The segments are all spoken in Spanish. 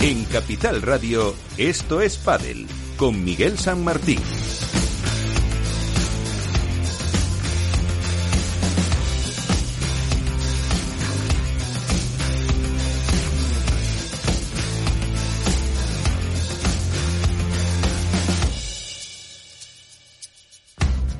En Capital Radio, esto es Padel, con Miguel San Martín.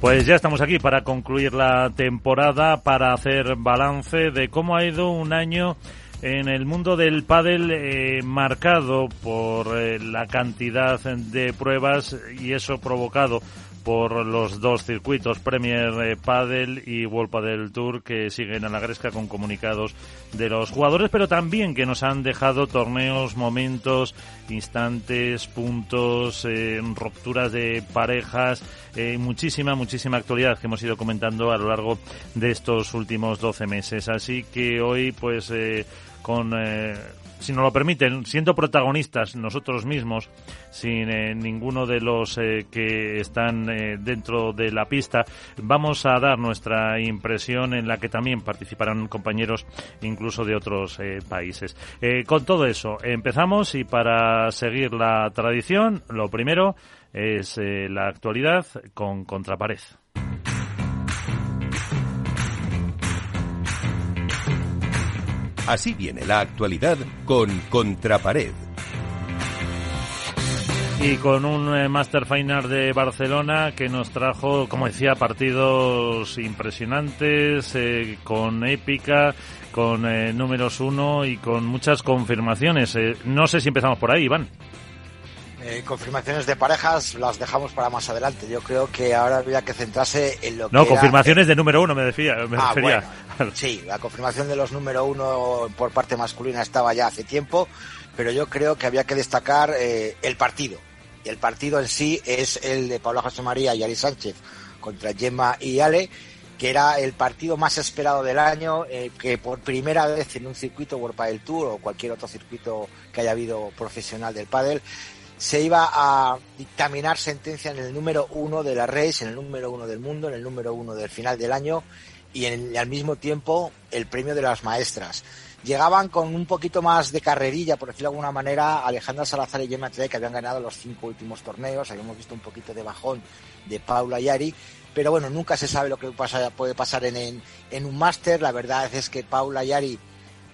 Pues ya estamos aquí para concluir la temporada, para hacer balance de cómo ha ido un año en el mundo del pádel eh, marcado por eh, la cantidad de pruebas y eso provocado por los dos circuitos, Premier eh, Padel y World Padel Tour, que siguen a la gresca con comunicados de los jugadores, pero también que nos han dejado torneos, momentos, instantes, puntos, eh, rupturas de parejas, eh, muchísima, muchísima actualidad que hemos ido comentando a lo largo de estos últimos 12 meses. Así que hoy, pues, con si nos lo permiten, siendo protagonistas nosotros mismos, sin eh, ninguno de los eh, que están eh, dentro de la pista, vamos a dar nuestra impresión en la que también participarán compañeros incluso de otros países. con todo eso, empezamos y para seguir la tradición, lo primero es la actualidad con Contrapared. Así viene la actualidad con Contrapared. Y con un eh, Master Final de Barcelona que nos trajo, como decía, partidos impresionantes, eh, con épica, con eh, números uno y con muchas confirmaciones. no sé si empezamos por ahí, Iván. Eh, confirmaciones de parejas las dejamos para más adelante. Yo creo que ahora habría que centrarse en lo que. No, confirmaciones de número uno, me, decía, me ah, refería. sí, la confirmación de los número uno por parte masculina estaba ya hace tiempo, pero yo creo que había que destacar eh, el partido. Y el partido en sí es el de Pablo José María y Ali Sánchez contra Gemma y Ale, que era el partido más esperado del año, eh, que por primera vez en un circuito World Padel Tour o cualquier otro circuito que haya habido profesional del pádel se iba a dictaminar sentencia en el número uno de la race, en el número uno del mundo, en el número uno del final del año y en, al mismo tiempo el premio de las maestras. Llegaban con un poquito más de carrerilla, por decirlo de alguna manera, Alejandra Salazar y Gemma Trey, que habían ganado los cinco últimos torneos. Habíamos visto un poquito de bajón de Paula y Ari, pero bueno, nunca se sabe lo que pasa, puede pasar en, en, en un máster. La verdad es que Paula y Ari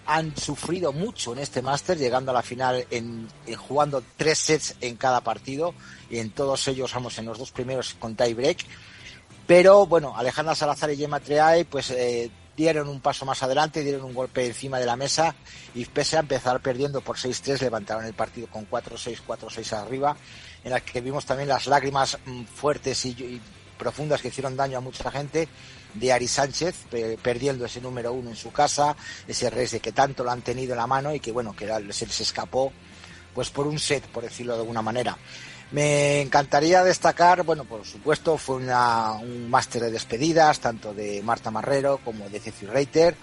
han sufrido mucho en este máster, llegando a la final en, jugando tres sets en cada partido y en todos ellos, vamos, en los dos primeros con tie break. Pero bueno, Alejandra Salazar y Gemma Treay pues eh, dieron un paso más adelante, dieron un golpe encima de la mesa y pese a empezar perdiendo por 6-3, levantaron el partido con 4-6, 4-6 arriba, en la que vimos también las lágrimas mm, fuertes y profundas que hicieron daño a mucha gente de Ari Sánchez, perdiendo ese número uno en su casa, ese res que tanto lo han tenido en la mano y que bueno, que se les escapó pues por un set, por decirlo de alguna manera. Me encantaría destacar, bueno, por supuesto, fue un máster de despedidas, tanto de Marta Marrero como de Ceci Reiter.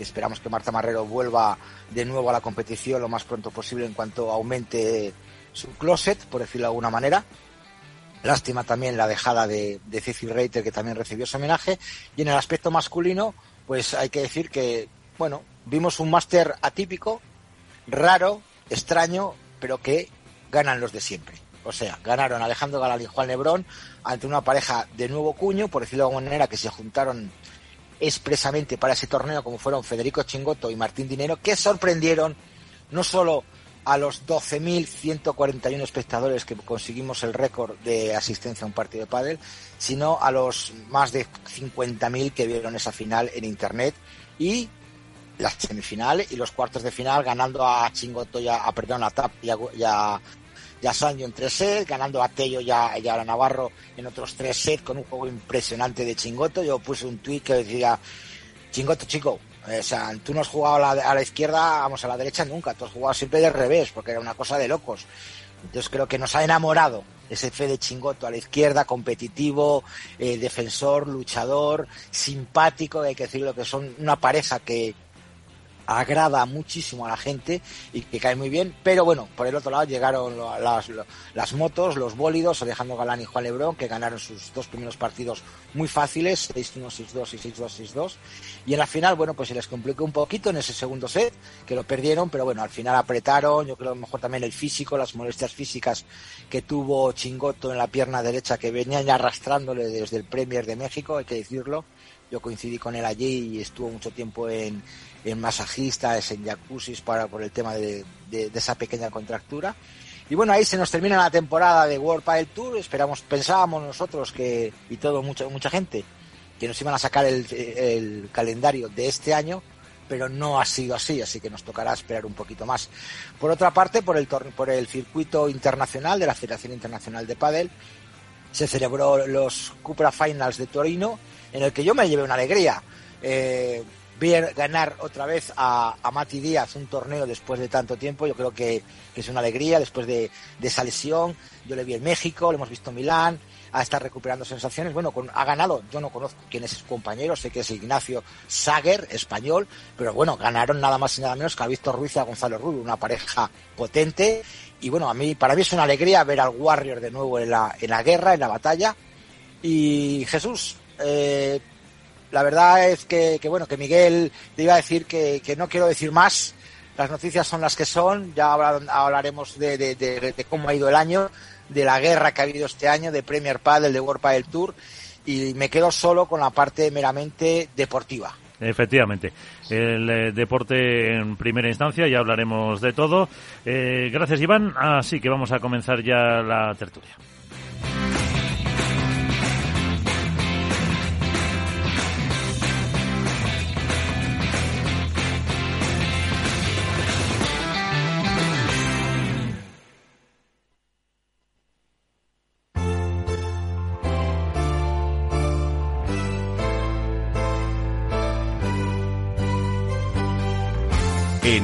Esperamos que Marta Marrero vuelva de nuevo a la competición lo más pronto posible en cuanto aumente su closet, por decirlo de alguna manera. Lástima también la dejada de, de Cecil Reiter, que también recibió su homenaje. Y en el aspecto masculino, pues hay que decir que, bueno, vimos un máster atípico, raro, extraño, pero que ganan los de siempre. O sea, ganaron Alejandro Galán y Juan Lebrón ante una pareja de nuevo cuño, por decirlo de alguna manera, que se juntaron expresamente para ese torneo, como fueron Federico Chingoto y Martín Dinero, que sorprendieron no solo a los 12.141 espectadores que conseguimos el récord de asistencia a un partido de pádel, sino a los más de 50.000 que vieron esa final en internet y la semifinal y los cuartos de final ganando a Chingoto ya a perdón a Tap y a, ya en tres sets, ganando a Tello y a, a Navarro en otros tres sets con un juego impresionante de Chingoto. Yo puse un tweet que decía Chingoto chico, O sea, tú no has jugado a la, a la izquierda, vamos, a la derecha nunca, tú has jugado siempre de revés, porque era una cosa de locos. Entonces creo que nos ha enamorado ese Fede Chingoto a la izquierda, competitivo, eh, defensor, luchador, simpático, hay que decirlo que son una pareja que, agrada muchísimo a la gente y que cae muy bien, pero bueno, por el otro lado llegaron las, motos, los bólidos, Alejandro Galán y Juan Lebrón, que ganaron sus dos primeros partidos muy fáciles, 6-1, 6-2 y 6-2, 6-2, y en la final, bueno, pues se les complicó un poquito en ese segundo set, que lo perdieron, pero bueno, al final apretaron, yo creo a lo mejor también el físico, las molestias físicas que tuvo Chingoto en la pierna derecha, que venían arrastrándole desde el Premier de México, hay que decirlo, yo coincidí con él allí y estuvo mucho tiempo en, en masajistas, en jacuzzis para, por el tema de, esa pequeña contractura. Y bueno, ahí se nos termina la temporada de World Padel Tour. Esperamos, pensábamos nosotros que, y todo, mucha, mucha gente, que nos iban a sacar el, calendario de este año, pero no ha sido así, así que nos tocará esperar un poquito más. Por otra parte, por el, por el circuito internacional de la Federación Internacional de Padel, se celebró los Cupra Finals de Torino, en el que yo me llevé una alegría. Eh, ganar otra vez a, a Mati Díaz un torneo después de tanto tiempo, yo creo que, es una alegría después de, esa lesión. Yo le vi en México, lo hemos visto en Milán, a estar recuperando sensaciones. Bueno, ha ganado, yo no conozco quién es su compañero, sé que es Ignacio Sager, español, pero bueno, ganaron nada más y nada menos que a Víctor Ruiz y a Gonzalo Rubio, una pareja potente. Y bueno, a mí, para mí es una alegría ver al Warrior de nuevo en la, en la guerra, en la batalla. Y Jesús, eh, la verdad es que, bueno, que Miguel te iba a decir que, no quiero decir más. Las noticias son las que son. Ya hablaremos de, cómo ha ido el año, de la guerra que ha habido este año, de Premier Padel, de World Padel Tour. Y me quedo solo con la parte meramente deportiva. Efectivamente, el eh, deporte en primera instancia, ya hablaremos de todo. Eh, gracias, Iván. Así que vamos a comenzar ya la tertulia.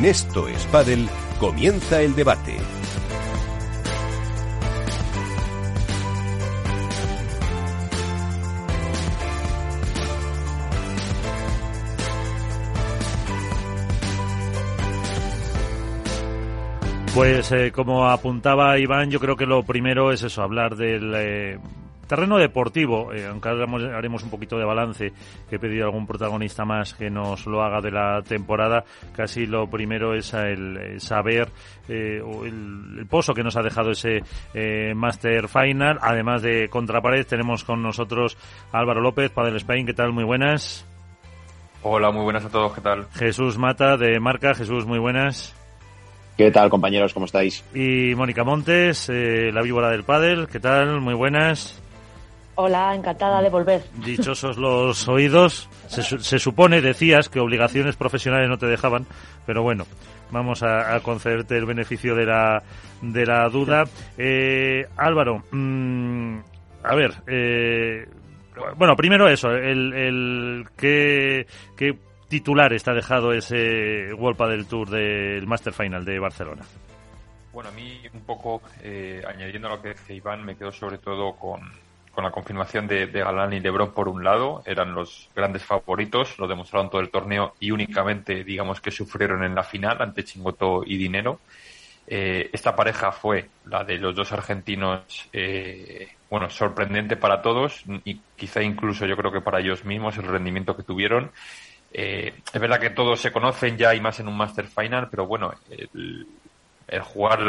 En Esto es comienza el debate. Pues eh, como apuntaba Iván, yo creo que lo primero es eso, hablar del eh, Terreno deportivo, eh, aunque haremos un poquito de balance, que he pedido a algún protagonista más que nos lo haga de la temporada, casi lo primero es el, saber eh, el, pozo que nos ha dejado ese eh, Master Final. Además de Contrapared, tenemos con nosotros Álvaro López, Padel Spain, ¿qué tal? Muy buenas. Hola, muy buenas a todos, ¿qué tal? Jesús Mata de Marca, Jesús, muy buenas. ¿Qué tal, compañeros? ¿Cómo estáis? Y Mónica Montes, la víbora del pádel, ¿qué tal? Muy buenas. Hola, encantada de volver. Dichosos los oídos. Se, supone, decías, que obligaciones profesionales no te dejaban, pero bueno, vamos a, concederte el beneficio de la, de la duda. Eh, Álvaro, mm, a ver, eh, bueno, primero eso, el, el ¿qué, qué titular está dejado ese World del Tour del Master Final de Barcelona. Bueno, a mí un poco, eh, añadiendo a lo que decía Iván, me quedo sobre todo con, con la confirmación de, Galán y Lebron por un lado, eran los grandes favoritos, lo demostraron todo el torneo y únicamente, digamos, que sufrieron en la final ante Chingoto y Dinero. Eh, esta pareja fue la de los dos argentinos, eh, bueno, sorprendente para todos y quizá incluso yo creo que para ellos mismos el rendimiento que tuvieron. Eh, es verdad que todos se conocen ya y más en un Master Final, pero bueno, el, el jugar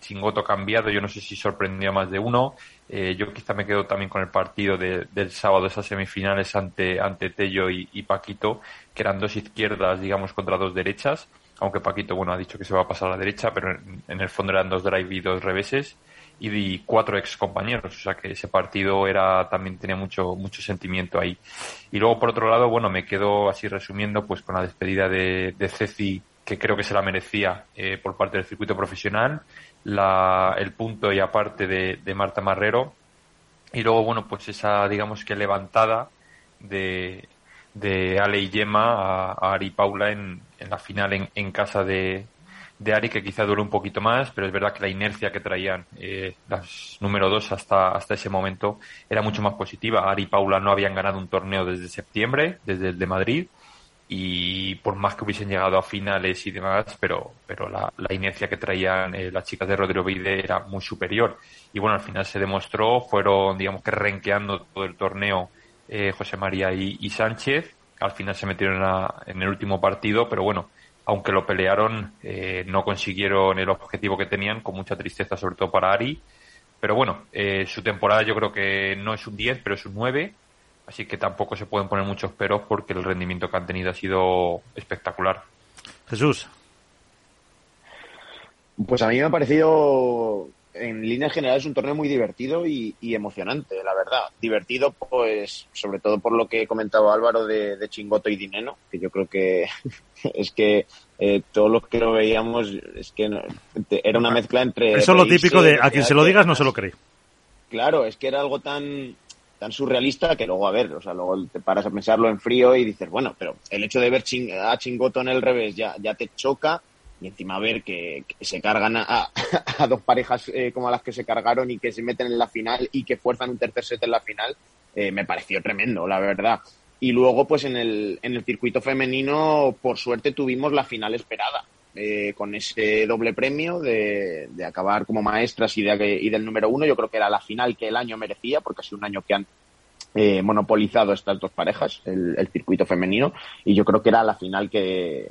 Chingoto cambiado, yo no sé si sorprendió a más de uno. Eh, yo quizá me quedo también con el partido del sábado, esas semifinales ante, ante Tello y, Paquito, que eran dos izquierdas, digamos, contra dos derechas, aunque Paquito, bueno, ha dicho que se va a pasar a la derecha, pero en, el fondo eran dos drive y dos reveses, y cuatro ex compañeros, o sea que ese partido era, también tenía mucho, mucho sentimiento ahí. Y luego, por otro lado, bueno, me quedo así resumiendo, pues con la despedida de, de Ceci, que creo que se la merecía eh, por parte del circuito profesional, la, el punto y aparte de, Marta Marrero y luego bueno pues esa digamos que levantada de, de Ale y Yema a, Ari y Paula en, la final en, en casa de, de Ari que quizá duró un poquito más, pero es verdad que la inercia que traían eh, las número dos hasta, hasta ese momento era mucho más positiva. Ari y Paula no habían ganado un torneo desde septiembre, desde el de Madrid, y por más que hubiesen llegado a finales y demás, pero, pero la, inercia que traían eh, las chicas de Rodrigo Vide era muy superior. Y bueno, al final se demostró, fueron, digamos que renqueando todo el torneo eh, José María y, Sánchez. Al final se metieron en el último partido, pero bueno, aunque lo pelearon, eh, no consiguieron el objetivo que tenían, con mucha tristeza, sobre todo para Ari. Pero bueno, eh, su temporada yo creo que no es un 10, pero es un 9. Así que tampoco se pueden poner muchos peros porque el rendimiento que han tenido ha sido espectacular. Jesús. Pues a mí me ha parecido en línea general es un torneo muy divertido y, emocionante, la verdad. Divertido, pues, sobre todo por lo que he comentado Álvaro de, de Chingoto y Dineno, que yo creo que es que eh, todos los que lo veíamos, es que era una mezcla entre. Eso es lo típico de a quien se lo digas no se lo cree. Claro, es que era algo tan tan surrealista que luego, a ver, o sea, luego te paras a pensarlo en frío y dices, bueno, pero el hecho de ver a Chingoto en el revés ya, ya te choca y encima ver que, se cargan a, dos parejas eh, como las que se cargaron y que se meten en la final y que fuerzan un tercer set en la final, eh, me pareció tremendo, la verdad. Y luego, pues en el, en el circuito femenino, por suerte tuvimos la final esperada, eh, con ese doble premio de, acabar como maestras y, de, y del número uno. Yo creo que era la final que el año merecía, porque ha sido un año que han monopolizado estas dos parejas, el, circuito femenino, y yo creo que era la final que,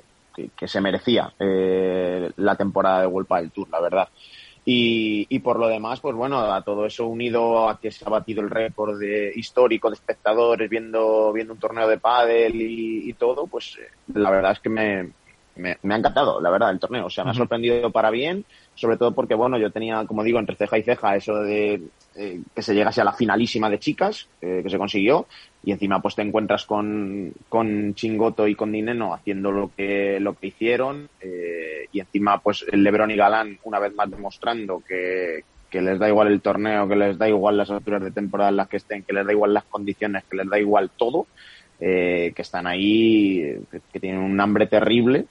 que, se merecía eh, la temporada de Vuelta del Tour, la verdad. Y, y, por lo demás, pues bueno, a todo eso unido a que se ha batido el récord de, histórico de espectadores viendo, viendo un torneo de pádel y, todo, pues eh, la verdad es que me, me, ha encantado, la verdad, el torneo. O sea, me ha sorprendido para bien, sobre todo porque, bueno, yo tenía, como digo, entre ceja y ceja eso de eh, que se llegase a la finalísima de chicas, que se consiguió, y encima pues te encuentras con, con Chingoto y con Dineno haciendo lo que, lo que hicieron eh, y encima pues el Lebron y Galán una vez más demostrando que, que les da igual el torneo, que les da igual las alturas de temporada en las que estén, que les da igual las condiciones, que les da igual todo, eh, que están ahí, que, tienen un hambre terrible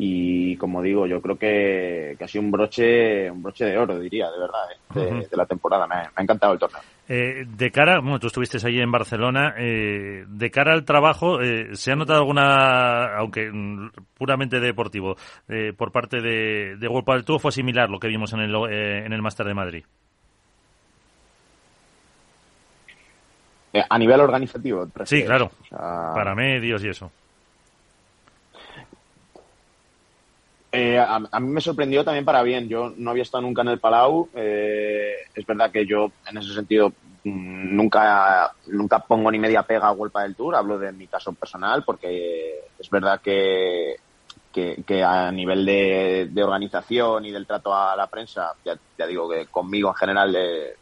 y como digo, yo creo que, que, ha sido un broche, un broche de oro, diría, de verdad, eh, de, la temporada. me ha encantado el torneo. Eh, de cara, bueno, tú estuviste allí en Barcelona, eh, de cara al trabajo, eh, ¿se ha notado alguna, aunque mm, puramente deportivo, eh, por parte de, de World Padel Tour fue similar lo que vimos en el, eh, en el Máster de Madrid? a nivel organizativo. Sí, claro, para medios y eso. Eh, a, mí me sorprendió también para bien. Yo no había estado nunca en el Palau. Eh, es verdad que yo, en ese sentido, mm, nunca, nunca pongo ni media pega a Vuelta del Tour. Hablo de mi caso personal porque es verdad que, que, a nivel de, organización y del trato a la prensa, ya, digo que conmigo en general eh,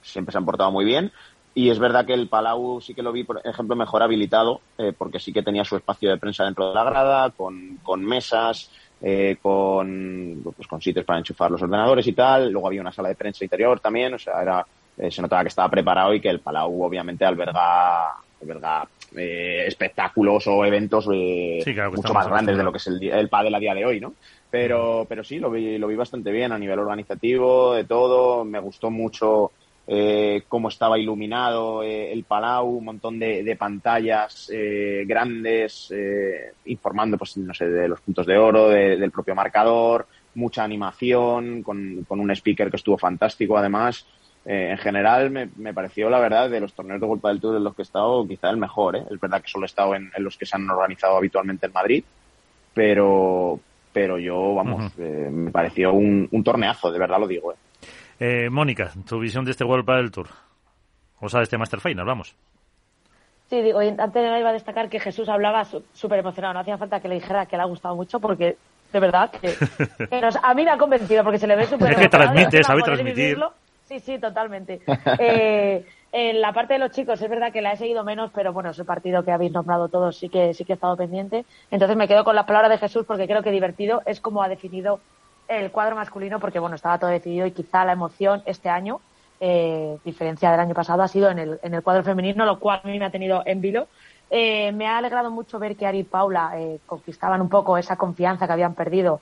siempre se han portado muy bien. Y es verdad que el Palau sí que lo vi, por ejemplo, mejor habilitado, porque sí que tenía su espacio de prensa dentro de la grada, con, con mesas, eh, con, pues, con sitios para enchufar los ordenadores y tal. Luego había una sala de prensa interior también, o sea, era, eh, se notaba que estaba preparado y que el Palau obviamente alberga, alberga eh, espectáculos o eventos mucho más grandes de lo que es el, el pádel a día de hoy, ¿no? Pero, pero sí, lo vi, lo vi bastante bien a nivel organizativo, de todo. Me gustó mucho eh, cómo estaba iluminado eh, el Palau, un montón de, pantallas eh, grandes eh, informando, pues no sé, de los puntos de oro, del propio marcador, mucha animación, con, un speaker que estuvo fantástico además. en general me, pareció, la verdad, de los torneos de Golpa del Tour en los que he estado, quizá el mejor. Es verdad que solo he estado en, los que se han organizado habitualmente en Madrid, pero, pero yo, vamos, me pareció un, un torneazo, de verdad lo digo. ¿eh? Eh, Mónica, tu visión de este World del Tour. O sea, de este Master Final, vamos. Sí, digo, antes iba a destacar que Jesús hablaba súper emocionado. No hacía falta que le dijera que le ha gustado mucho porque, de verdad, que, a mí me ha convencido porque se le ve súper Es que transmite, sabe transmitir. Sí, sí, totalmente. Eh, en la parte de los chicos es verdad que la he seguido menos, pero bueno, ese partido que habéis nombrado todos sí que sí que he estado pendiente. Entonces me quedo con las palabras de Jesús porque creo que divertido es como ha definido el cuadro masculino porque bueno estaba todo decidido y quizá la emoción este año eh, diferencia del año pasado ha sido en el, en el cuadro femenino lo cual a mí me ha tenido en vilo Eh, me ha alegrado mucho ver que Ari y Paula eh, conquistaban un poco esa confianza que habían perdido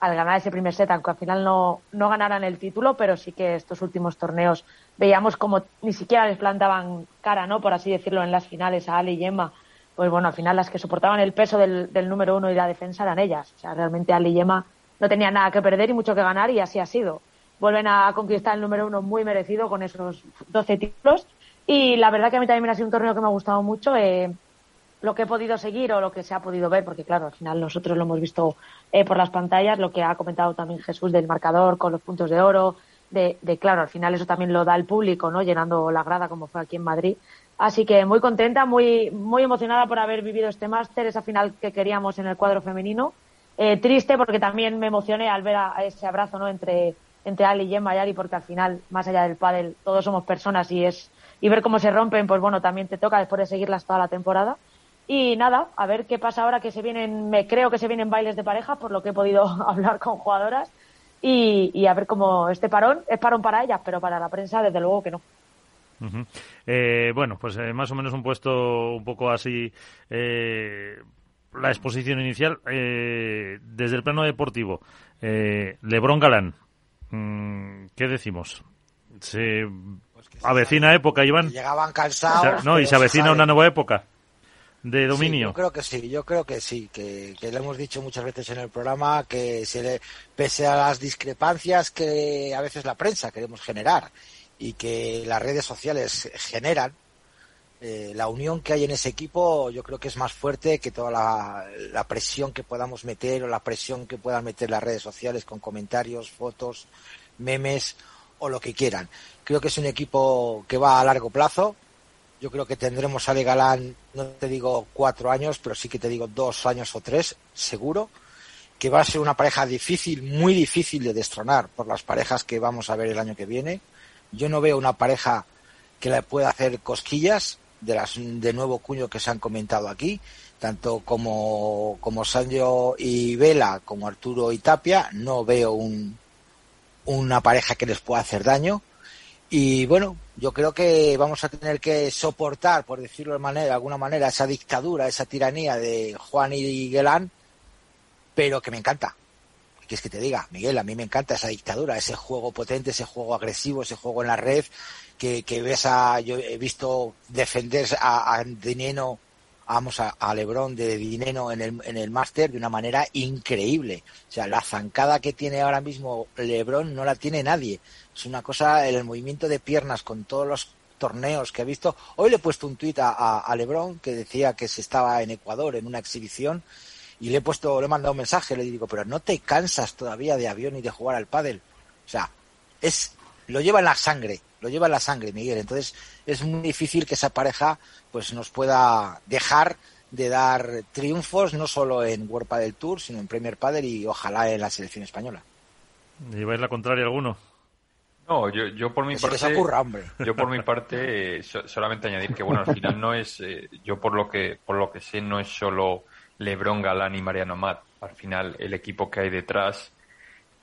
al ganar ese primer set, aunque al final no, no ganaran el título, pero sí que estos últimos torneos veíamos como ni siquiera les plantaban cara, ¿no? Por así decirlo, en las finales a Ali y Emma. Pues bueno, al final las que soportaban el peso del, número uno y la defensa eran ellas. O sea, realmente Ali y Emma no tenían nada que perder y mucho que ganar y así ha sido. Vuelven a conquistar el número uno muy merecido con esos 12 títulos. Y la verdad que a mí también ha sido un torneo que me ha gustado mucho. Eh, lo que he podido seguir o lo que se ha podido ver, porque claro, al final nosotros lo hemos visto eh, por las pantallas, lo que ha comentado también Jesús del marcador con los puntos de oro, de, de, claro, al final eso también lo da el público, ¿no? Llenando la grada como fue aquí en Madrid. Así que muy contenta, muy, muy emocionada por haber vivido este máster, esa final que queríamos en el cuadro femenino. Eh, triste porque también me emocioné al ver a, ese abrazo, ¿no? Entre, entre Ali y Gemma y Ari, porque al final, más allá del pádel, todos somos personas y es, y ver cómo se rompen, pues bueno, también te toca después de seguirlas toda la temporada. Y nada, a ver qué pasa ahora que se vienen, me creo que se vienen bailes de pareja, por lo que he podido hablar con jugadoras. Y, y a ver cómo este parón es parón para ellas, pero para la prensa, desde luego que no. Eh, bueno, pues eh, más o menos un puesto un poco así. Eh, la exposición inicial, eh, desde el plano deportivo. Lebrón Galán, mm, ¿qué decimos? Se pues avecina época, Iván. Llegaban cansados. No, y se avecina una nueva época de dominio. Sí, yo creo que sí, yo creo que sí, que, que lo hemos dicho muchas veces en el programa, que se le, pese a las discrepancias que a veces la prensa queremos generar y que las redes sociales generan, eh, la unión que hay en ese equipo yo creo que es más fuerte que toda la, la, presión que podamos meter o la presión que puedan meter las redes sociales con comentarios, fotos, memes o lo que quieran. Creo que es un equipo que va a largo plazo, yo creo que tendremos a Ale Galán, no te digo cuatro años, pero sí que te digo dos años o tres, seguro, que va a ser una pareja difícil, muy difícil de destronar por las parejas que vamos a ver el año que viene. Yo no veo una pareja que le pueda hacer cosquillas de las de nuevo cuño que se han comentado aquí, tanto como, como Sancho y Vela, como Arturo y Tapia, no veo un, una pareja que les pueda hacer daño y bueno, yo creo que vamos a tener que soportar, por decirlo de, de alguna manera, esa dictadura, esa tiranía de Juan y Guelán, pero que me encanta. ¿Qué es que te diga, Miguel? A mí me encanta esa dictadura, ese juego potente, ese juego agresivo, ese juego en la red, que, ves a, yo he visto defender a, Dineno, vamos a, Lebron de Dineno en el, en el máster de una manera increíble. O sea, la zancada que tiene ahora mismo Lebron no la tiene nadie es una cosa, el movimiento de piernas con todos los torneos que he visto. Hoy le he puesto un tuit a, Lebron que decía que se estaba en Ecuador en una exhibición y le he puesto, le he mandado un mensaje, le digo, pero no te cansas todavía de avión y de jugar al pádel. O sea, es, lo lleva en la sangre, lo lleva en la sangre, Miguel. Entonces es muy difícil que esa pareja pues nos pueda dejar de dar triunfos no solo en World Padel Tour, sino en Premier Padel y ojalá en la selección española. ¿Lleváis la contraria alguno? No, yo, yo por mi se parte, ocurra, hombre. yo por mi parte eh, so, solamente añadir que bueno, al final no es, eh, yo por lo que por lo que sé no es solo LeBron Galán y Mariano Matt. Al final el equipo que hay detrás,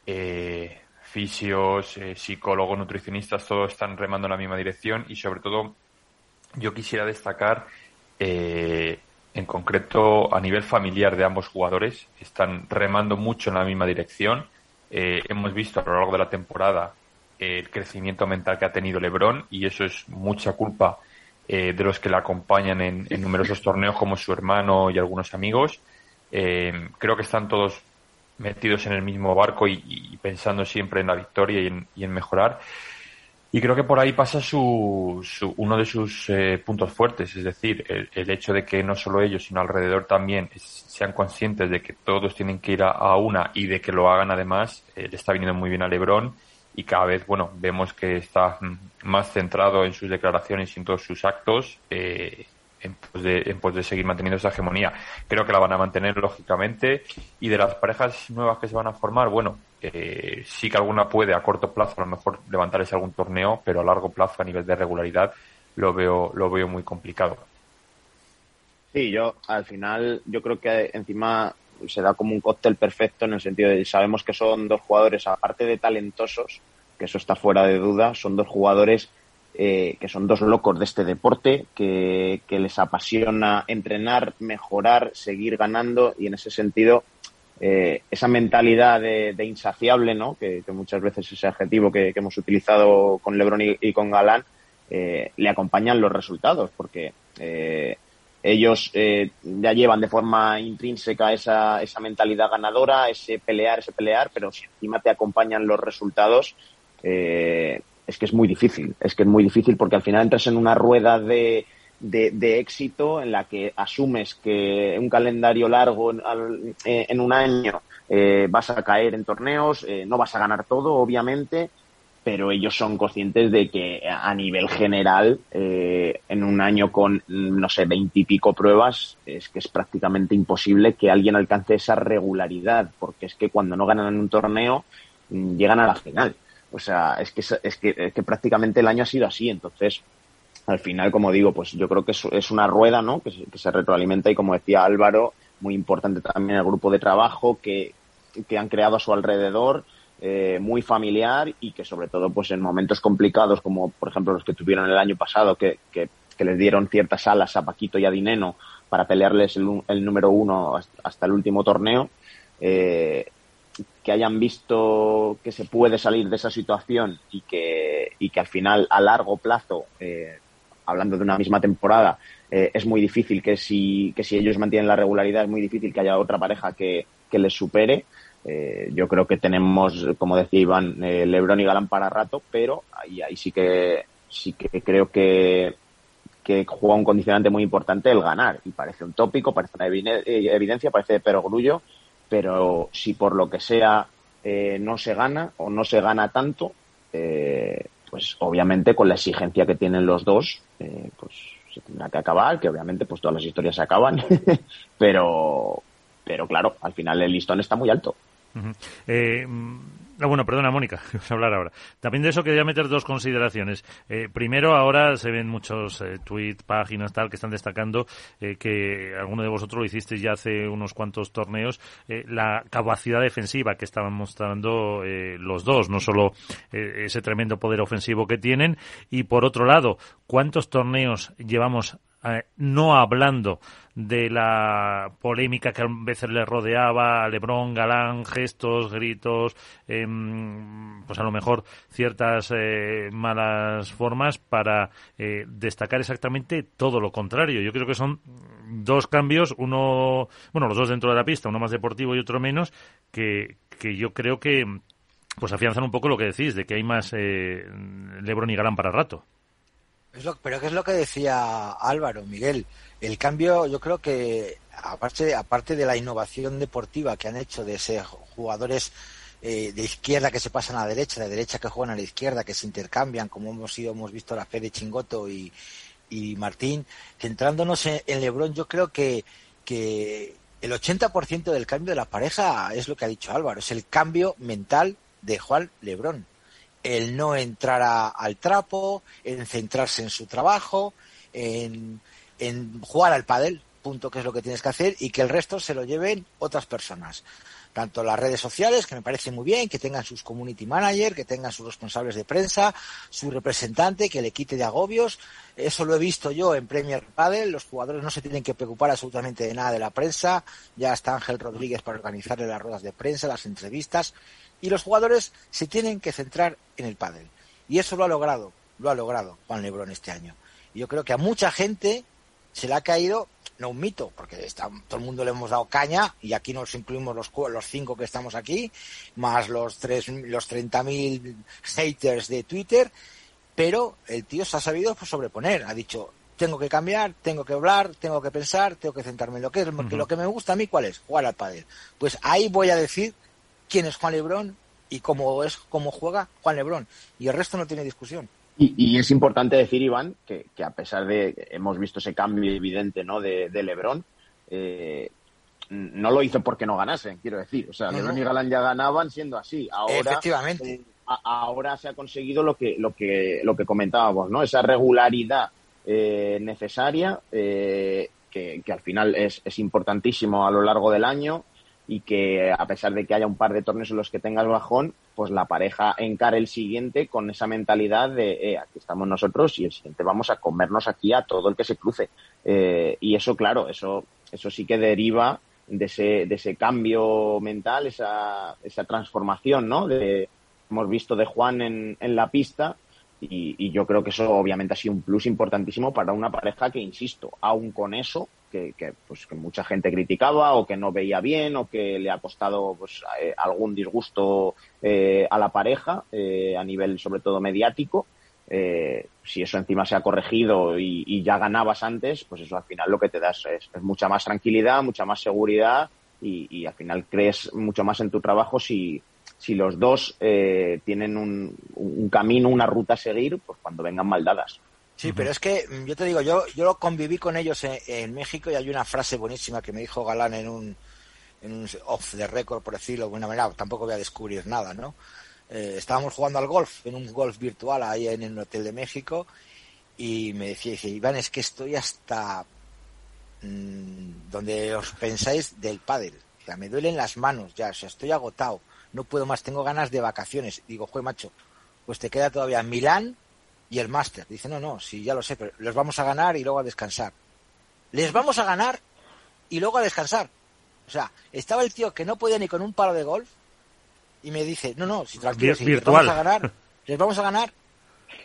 eh, fisios, eh, psicólogos, nutricionistas, todos están remando en la misma dirección y sobre todo yo quisiera destacar eh, en concreto a nivel familiar de ambos jugadores, están remando mucho en la misma dirección. hemos visto a lo largo de la temporada el crecimiento mental que ha tenido Lebron y eso es mucha culpa eh, de los que le acompañan en, en, numerosos torneos como su hermano y algunos amigos. Eh, creo que están todos metidos en el mismo barco y, y pensando siempre en la victoria y en, y en, mejorar. Y creo que por ahí pasa su, su uno de sus eh, puntos fuertes, es decir, el, el, hecho de que no solo ellos, sino alrededor también sean conscientes de que todos tienen que ir a, una y de que lo hagan además, eh, le está viniendo muy bien a Lebron y cada vez, bueno, vemos que está más centrado en sus declaraciones y en todos sus actos eh, en, pos de, en pos de seguir manteniendo esa hegemonía. Creo que la van a mantener, lógicamente, y de las parejas nuevas que se van a formar, bueno, eh, sí que alguna puede a corto plazo a lo mejor levantar ese algún torneo, pero a largo plazo, a nivel de regularidad, lo veo, lo veo muy complicado. Sí, yo al final, yo creo que encima se da como un cóctel perfecto en el sentido de sabemos que son dos jugadores, aparte de talentosos, que eso está fuera de duda, son dos jugadores eh, que son dos locos de este deporte, que, les apasiona entrenar, mejorar, seguir ganando y en ese sentido eh, esa mentalidad de, insaciable, ¿no? que, muchas veces ese adjetivo que, hemos utilizado con Lebron y, con Galán, eh, le acompañan los resultados, porque ellos ya llevan de forma intrínseca esa, esa mentalidad ganadora, ese pelear, ese pelear, pero si encima te acompañan los resultados, eh, es que es muy difícil, es que es muy difícil porque al final entras en una rueda de, de, éxito en la que asumes que un calendario largo en, eh, un año eh, vas a caer en torneos, eh, no vas a ganar todo, obviamente, pero ellos son conscientes de que a nivel general, en un año con, no sé, veintipico pruebas, es que es prácticamente imposible que alguien alcance esa regularidad, porque es que cuando no ganan en un torneo, mm, llegan a la final. O sea, es que, es que, que prácticamente el año ha sido así. Entonces, al final, como digo, pues yo creo que es, una rueda, ¿no? Que se, retroalimenta y como decía Álvaro, muy importante también el grupo de trabajo que, que han creado a su alrededor, eh, muy familiar y que sobre todo, pues en momentos complicados como por ejemplo los que tuvieron el año pasado, que, que, les dieron ciertas alas a Paquito y a Dineno para pelearles el, el número uno hasta el último torneo, eh, que hayan visto que se puede salir de esa situación y que, y que al final, a largo plazo, eh, hablando de una misma temporada, eh, es muy difícil que si, que si ellos mantienen la regularidad, es muy difícil que haya otra pareja que, que les supere. Eh, yo creo que tenemos, como decía Iván, Lebron y Galán para rato, pero ahí, ahí sí que sí que creo que, que juega un condicionante muy importante el ganar. Y parece un tópico, parece una evidencia, parece de perogrullo, pero si por lo que sea eh, no se gana o no se gana tanto, eh, pues obviamente con la exigencia que tienen los dos, eh, pues se tendrá que acabar, que obviamente pues todas las historias se acaban, pero, pero claro, al final el listón está muy alto. Ah, bueno, perdona, Mónica, a hablar ahora. También de eso quería meter dos consideraciones. Eh, primero, ahora se ven muchos eh, tweets, páginas, tal, que están destacando eh, que alguno de vosotros lo hicisteis ya hace unos cuantos torneos, la capacidad defensiva que estaban mostrando los dos, no solo ese tremendo poder ofensivo que tienen, y por otro lado, ¿cuántos torneos llevamos no hablando de la polémica que a veces le rodeaba a Lebron, Galán, gestos, gritos, em, pues a lo mejor ciertas eh, malas formas para eh, destacar exactamente todo lo contrario. Yo creo que son dos cambios, uno, bueno, los dos dentro de la pista, uno más deportivo y otro menos, que, que yo creo que pues afianzan un poco lo que decís, de que hay más eh, Lebron y Galán para rato. Pero ¿qué es lo que decía Álvaro, Miguel? el cambio, yo creo que aparte, aparte de la innovación deportiva que han hecho de ser jugadores eh, de izquierda que se pasan a la derecha, de derecha que juegan a la izquierda, que se intercambian, como hemos sido, hemos visto la fe de Chingoto y, y Martín, centrándonos en, en, Lebron, yo creo que, que el 80% del cambio de la pareja es lo que ha dicho Álvaro, es el cambio mental de Juan Lebron. El no entrar al trapo, en centrarse en su trabajo, en en jugar al pádel, punto que es lo que tienes que hacer, y que el resto se lo lleven otras personas. Tanto las redes sociales, que me parece muy bien, que tengan sus community manager, que tengan sus responsables de prensa, su representante, que le quite de agobios. Eso lo he visto yo en Premier Padel. Los jugadores no se tienen que preocupar absolutamente de nada de la prensa. Ya está Ángel Rodríguez para organizarle las ruedas de prensa, las entrevistas. Y los jugadores se tienen que centrar en el pádel. Y eso lo ha logrado, lo ha logrado Juan Lebrón este año. Y yo creo que a mucha gente se le ha caído, no un mito, porque está, todo el mundo le hemos dado caña y aquí nos incluimos los, los cinco que estamos aquí, más los, tres, los 30.000 haters de Twitter, pero el tío se ha sabido sobreponer, ha dicho, tengo que cambiar, tengo que hablar, tengo que pensar, tengo que centrarme en lo que es, porque lo que me gusta a mí, ¿cuál es? Jugar al pádel. Pues ahí voy a decir quién es Juan Lebrón y cómo es, cómo juega Juan Lebrón. Y el resto no tiene discusión. Y, es importante decir, Iván, que, a pesar de que hemos visto ese cambio evidente ¿no? de, de Lebron, eh, no lo hizo porque no ganasen, quiero decir. O sea, Lebron y Galán ya ganaban siendo así. Ahora, Efectivamente. Eh, ahora se ha conseguido lo que, lo que, lo que comentábamos, ¿no? Esa regularidad eh, necesaria, que, que, al final es, es importantísimo a lo largo del año y que a pesar de que haya un par de torneos en los que tengas bajón, pues la pareja encare el siguiente con esa mentalidad de eh, aquí estamos nosotros y el siguiente vamos a comernos aquí a todo el que se cruce. Eh, y eso, claro, eso, eso sí que deriva de ese, de ese cambio mental, esa, esa transformación, ¿no? De, hemos visto de Juan en, en la pista y, y, yo creo que eso obviamente ha sido un plus importantísimo para una pareja que, insisto, aún con eso, que, que, pues, que mucha gente criticaba o que no veía bien o que le ha costado pues, eh, algún disgusto eh, a la pareja eh, a nivel sobre todo mediático, eh, si eso encima se ha corregido y, y, ya ganabas antes, pues eso al final lo que te das es, es mucha más tranquilidad, mucha más seguridad y, y, al final crees mucho más en tu trabajo si, si los dos eh, tienen un, un, camino, una ruta a seguir, pues cuando vengan mal dadas. Sí, pero es que mm, yo te digo, yo, yo conviví con ellos en, en, México y hay una frase buenísima que me dijo Galán en un, en un off the record, por decirlo de alguna manera, tampoco voy a descubrir nada, ¿no? Eh, estábamos jugando al golf, en un golf virtual ahí en el Hotel de México y me decía, dice, Iván, es que estoy hasta mmm, donde os pensáis del pádel. O sea, me duelen las manos ya, o sea, estoy agotado no puedo más, tengo ganas de vacaciones. Digo, jue macho, pues te queda todavía Milán y el máster. Dice, no, no, sí, ya lo sé, pero los vamos a ganar y luego a descansar. Les vamos a ganar y luego a descansar. O sea, estaba el tío que no podía ni con un palo de golf y me dice, no, no, si tranquilo, si les vamos a ganar, les vamos a ganar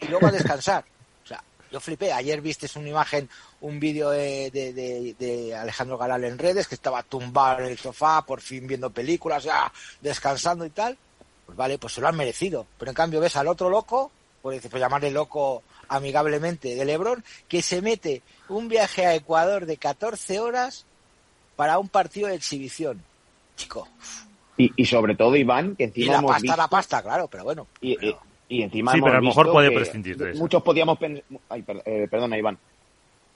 y luego a descansar. Yo flipé. Ayer viste una imagen, un vídeo de, de, de, de, Alejandro Galal en redes, que estaba tumbado en el sofá, por fin viendo películas, ya descansando y tal. Pues vale, pues se lo han merecido. Pero en cambio ves al otro loco, por, por llamarle loco amigablemente, de Lebron, que se mete un viaje a Ecuador de 14 horas para un partido de exhibición. Chico. Y, y sobre todo, Iván, que encima y la hemos pasta, visto... la pasta, claro, pero bueno. Y, pero... y encima sí, hemos pero a lo mejor puede prescindir de eso. Muchos podíamos pensar... Ay, per... eh, perdona, Iván.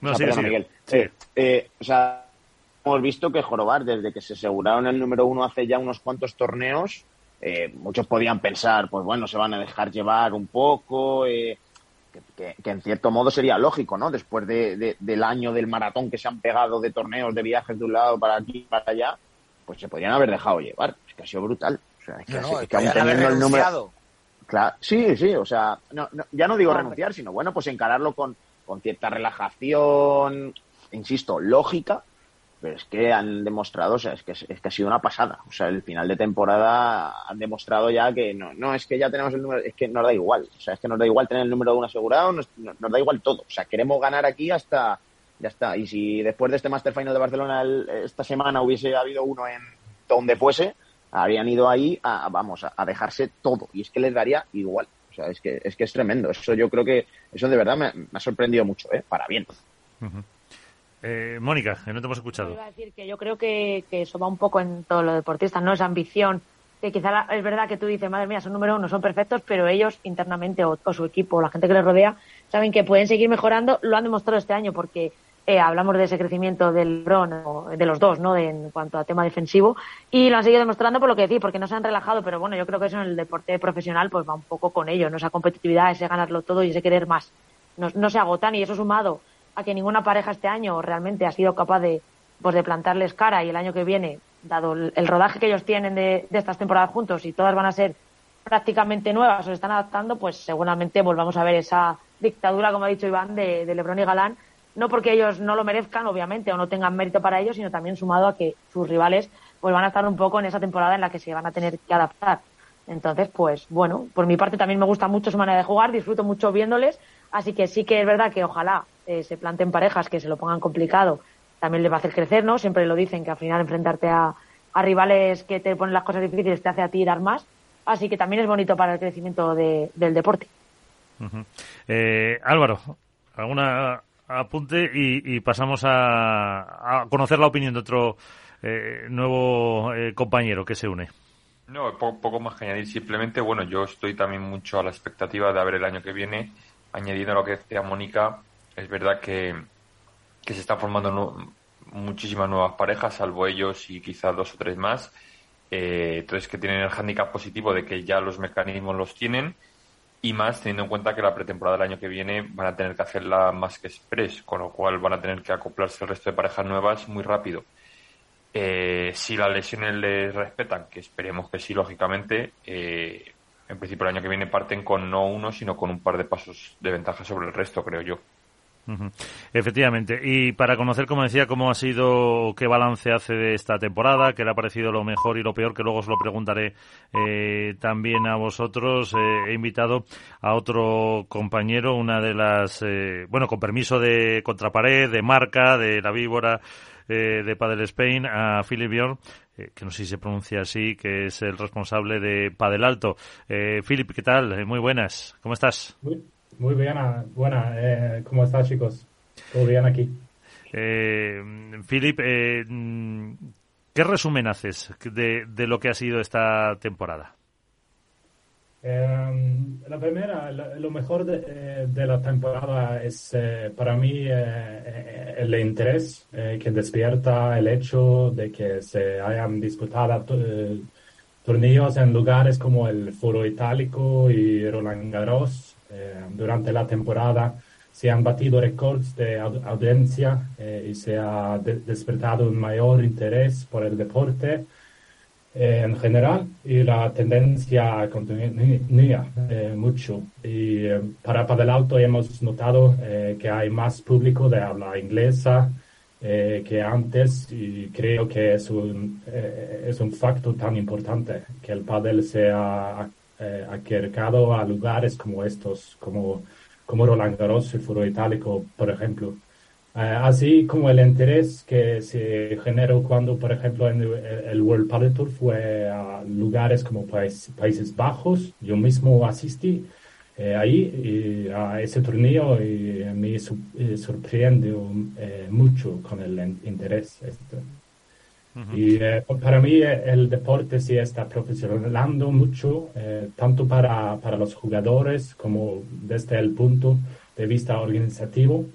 No, o sea, sí, perdona, sí, Miguel. Eh, eh, o sea, hemos visto que Jorobar, desde que se aseguraron el número uno hace ya unos cuantos torneos, eh, muchos podían pensar, pues bueno, se van a dejar llevar un poco, eh, que, que, que, en cierto modo sería lógico, ¿no? Después de, de, del año del maratón que se han pegado de torneos, de viajes de un lado para aquí para allá, pues se podrían haber dejado llevar. Es que ha sido brutal. O sea, es que, no, no, es que aún teniendo el número. Claro, sí, sí, o sea, no, no, ya no digo no, renunciar, sino bueno, pues encararlo con, con cierta relajación, insisto, lógica, pero es que han demostrado, o sea, es que, es que ha sido una pasada. O sea, el final de temporada han demostrado ya que no, no es que ya tenemos el número, es que nos da igual. O sea, es que nos da igual tener el número de uno asegurado, nos, nos da igual todo. O sea, queremos ganar aquí hasta, ya está. Y si después de este Master Final de Barcelona el, esta semana hubiese habido uno en donde fuese, habrían ido ahí a, vamos, a, a dejarse todo. Y es que les daría igual. O sea, es que, es que es tremendo. Eso yo creo que, eso de verdad me, me ha sorprendido mucho, ¿eh? Para bien. Uh -huh. Eh, Mónica, que no te hemos escuchado. Iba a decir que yo creo que, que, eso va un poco en todos los deportistas, ¿no? Esa ambición. Que quizá la, es verdad que tú dices, madre mía, son número uno, son perfectos, pero ellos internamente o, o, su equipo, o la gente que les rodea, saben que pueden seguir mejorando. Lo han demostrado este año porque eh, hablamos de ese crecimiento del Bron, de los dos, ¿no? De, en cuanto a tema defensivo. Y lo han seguido demostrando por lo que decir, porque no se han relajado, pero bueno, yo creo que eso en el deporte profesional pues va un poco con ello, ¿no? Esa competitividad, ese ganarlo todo y ese querer más. No, no se agotan y eso sumado a que ninguna pareja este año realmente ha sido capaz de, pues de plantarles cara y el año que viene, dado el, el rodaje que ellos tienen de, de, estas temporadas juntos y todas van a ser prácticamente nuevas o se están adaptando, pues seguramente volvamos a ver esa dictadura, como ha dicho Iván, de, de Lebron y Galán, no porque ellos no lo merezcan, obviamente, o no tengan mérito para ellos, sino también sumado a que sus rivales pues van a estar un poco en esa temporada en la que se van a tener que adaptar. Entonces, pues bueno, por mi parte también me gusta mucho su manera de jugar, disfruto mucho viéndoles, así que sí que es verdad que ojalá eh, se planten parejas que se lo pongan complicado, también les va a hacer crecer, ¿no? Siempre lo dicen que al final enfrentarte a, a rivales que te ponen las cosas difíciles te hace a ti dar más, así que también es bonito para el crecimiento de, del deporte. Eh, Álvaro, ¿alguna apunte y, y pasamos a, a, conocer la opinión de otro eh, nuevo eh, compañero que se une? No, poco, poco, más que añadir. Simplemente, bueno, yo estoy también mucho a la expectativa de ver el año que viene. Añadiendo lo que decía Mónica, es verdad que, que se están formando muchísimas nuevas parejas, salvo ellos y quizás dos o tres más. Eh, entonces, que tienen el hándicap positivo de que ya los mecanismos los tienen y más teniendo en cuenta que la pretemporada del año que viene van a tener que hacerla más que express, con lo cual van a tener que acoplarse al resto de parejas nuevas muy rápido. si las lesiones le respetan, que esperemos que sí, lógicamente, en principio el año que viene parten con no uno, sino con un par de pasos de ventaja sobre el resto, creo yo. Efectivamente. Y para conocer, como decía, cómo ha sido, qué balance hace de esta temporada, qué le ha parecido lo mejor y lo peor, que luego os lo preguntaré eh, también a vosotros, eh, he invitado a otro compañero, una de las, eh, bueno, con permiso de Contrapared, de Marca, de La Víbora, de Padel Spain, a Philip Bjorn, que no sé si se pronuncia así, que es el responsable de Padel Alto. Philip, ¿qué tal? Muy buenas. ¿Cómo estás? Muy buena, buena. Eh, ¿Cómo estás, chicos? ¿Todo bien aquí? Eh, Philip, eh, ¿qué resumen haces de, lo que ha sido esta temporada? Eh, la primera, lo, mejor de, la temporada es para mí el interés que despierta el hecho de que se hayan disputado torneos en lugares como el Foro Itálico y Roland Garros eh, durante la temporada se han batido récords de audiencia eh, y se ha despertado un mayor interés por el deporte eh, en general y la tendencia continúa mucho. Y para Padel Auto hemos notado que hay más público de habla inglesa que antes y creo que es un, es un factor tan importante que el padel sea eh, acercado a lugares como estos, como, como Roland Garros y Foro Itálico, por ejemplo. Eh, así como el interés que se generó cuando, por ejemplo, en el, World Padel Tour fue a lugares como Países Bajos. Yo mismo asistí eh, ahí a ese torneo y me eh, sorprendió mucho con el interés. Este. Y eh, para mí eh, el deporte sí está profesionalizando mucho, eh, tanto para, para los jugadores como desde el punto de vista organizativo.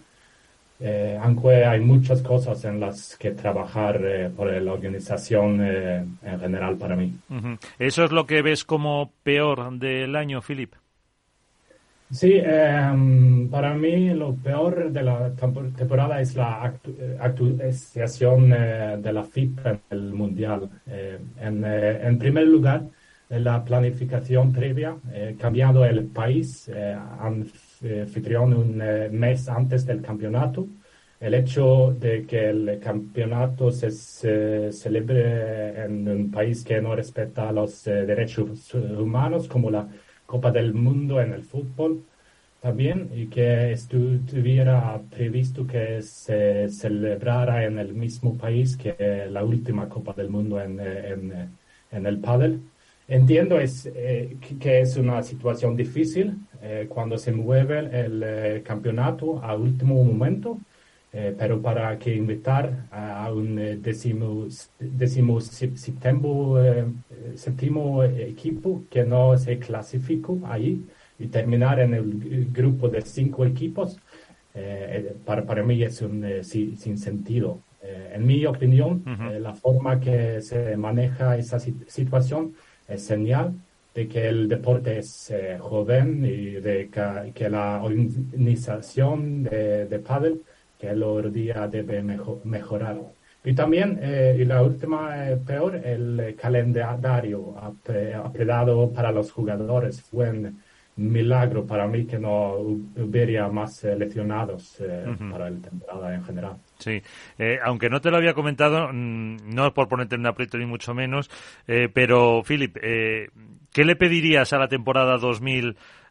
aunque hay muchas cosas en las que trabajar por la organización en general para mí. ¿Eso es lo que ves como peor del año, Philip? Sí, em, para mí lo peor de la temporada es la actualización eh, de la FIFA en el Mundial. Eh, eh, en, primer lugar, la planificación previa, cambiando el país anfitrión un mes antes del campeonato. El hecho de que el campeonato se, se celebre en un país que no respeta los derechos humanos, como la Copa del Mundo en el fútbol también y que estuviera previsto que se celebrara en el mismo país que la última Copa del Mundo en, en, el pádel. Entiendo es, eh, que es una situación difícil eh, cuando se mueve el eh, campeonato a último momento, pero para que invitar a, un décimo, décimo séptimo equipo que no se clasificó ahí, y terminar en el grupo de cinco equipos, eh, eh, para, para mí es un eh, sin sentido. en mi opinión, la forma que se maneja esa situación es señal de que el deporte es joven y de que, la organización de, de pádel que lo día debe mejorar. Y también, y la última peor, el calendario apretado para los jugadores. Fue en milagro para mí que no hubiera más eh, lesionados eh, para la temporada en general. Sí, eh, aunque no te lo había comentado, mm, no es por ponerte en un aprieto ni mucho menos, pero Philip, ¿qué le pedirías a la temporada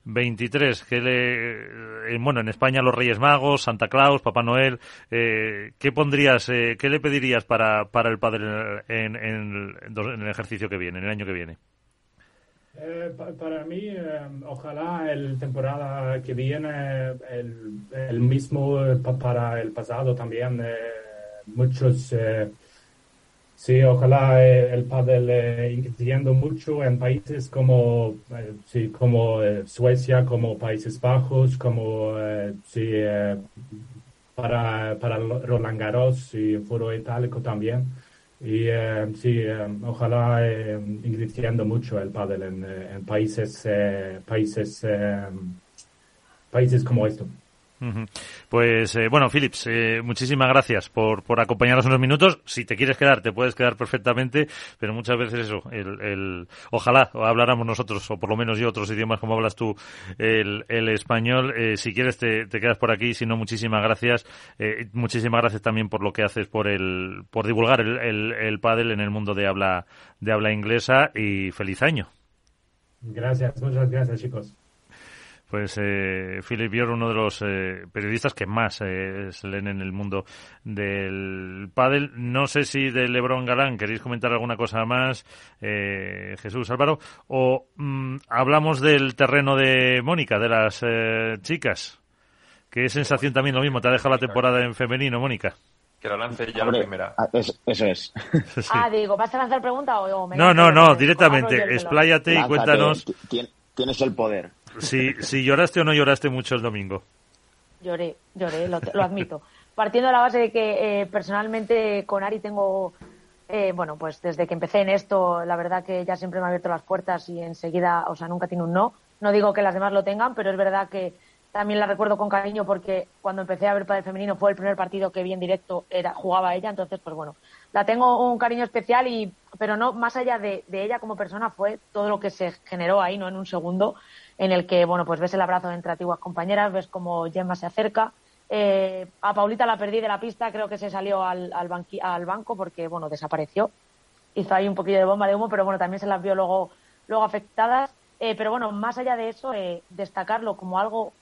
2023? ¿Qué le, bueno, en España los Reyes Magos, Santa Claus, Papá Noel, ¿qué pondrías, qué le pedirías para, para el padre en, el ejercicio que viene, en el año que viene? Eh, para mí, eh, ojalá el temporada que viene, el, el mismo eh, para el pasado también, muchos, sí, ojalá el pádel invirtiendo mucho en países como, sí, como Suecia, como Países Bajos, como, sí, para, para Roland Garros y Foro Itálico también. Y eh, sí, eh, ojalá eh, invirtiendo mucho el pádel en, países, países, países como esto. Pues eh, bueno, Philips, eh, muchísimas gracias por, por acompañarnos unos minutos. Si te quieres quedar, te puedes quedar perfectamente, pero muchas veces eso, el, el, ojalá habláramos nosotros, o por lo menos yo, otros idiomas como hablas tú, el, el español. Eh, si quieres, te, quedas por aquí. Si no, muchísimas gracias. Eh, muchísimas gracias también por lo que haces por el, por divulgar el, el, el pádel en el mundo de habla, de habla inglesa y feliz año. Gracias, muchas gracias, chicos. Pues eh, Philip Bior, uno de los eh, periodistas que más eh, se leen en el mundo del pádel. No sé si de LeBron Galán queréis comentar alguna cosa más, eh, Jesús Álvaro, o mm, hablamos del terreno de Mónica, de las eh, chicas. Qué sensación también lo mismo, te ha dejado la temporada en femenino, Mónica. Que la lance ya Hombre, la primera. Eso, eso es. sí. Ah, digo, ¿vas a lanzar pregunta o, o me No, no, no, directamente. Expláyate y cuéntanos. Tienes el poder. Si, si lloraste o no lloraste mucho el domingo. Lloré, lloré, lo, admito. Partiendo de la base de que eh, personalmente con Ari tengo, eh, bueno, pues desde que empecé en esto, la verdad que ya siempre me ha abierto las puertas y enseguida, o sea, nunca tiene un no. No digo que las demás lo tengan, pero es verdad que también la recuerdo con cariño porque cuando empecé a ver Padre Femenino fue el primer partido que vi en directo, era, jugaba ella, entonces pues bueno, la tengo un cariño especial y, pero no, más allá de ella como persona fue todo lo que se generó ahí, ¿no? En un segundo en el que, bueno, pues ves el abrazo entre antiguas compañeras, ves cómo Gemma se acerca. Eh, a Paulita la perdí de la pista, creo que se salió al, al, banco porque, bueno, desapareció. Hizo ahí un poquillo de bomba de humo, pero bueno, también se las vio luego, luego afectadas. Eh, pero bueno, más allá de eso, eh, destacarlo como algo,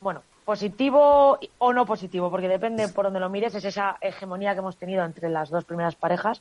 bueno, positivo o no positivo, porque depende por donde lo mires, es esa hegemonía que hemos tenido entre las dos primeras parejas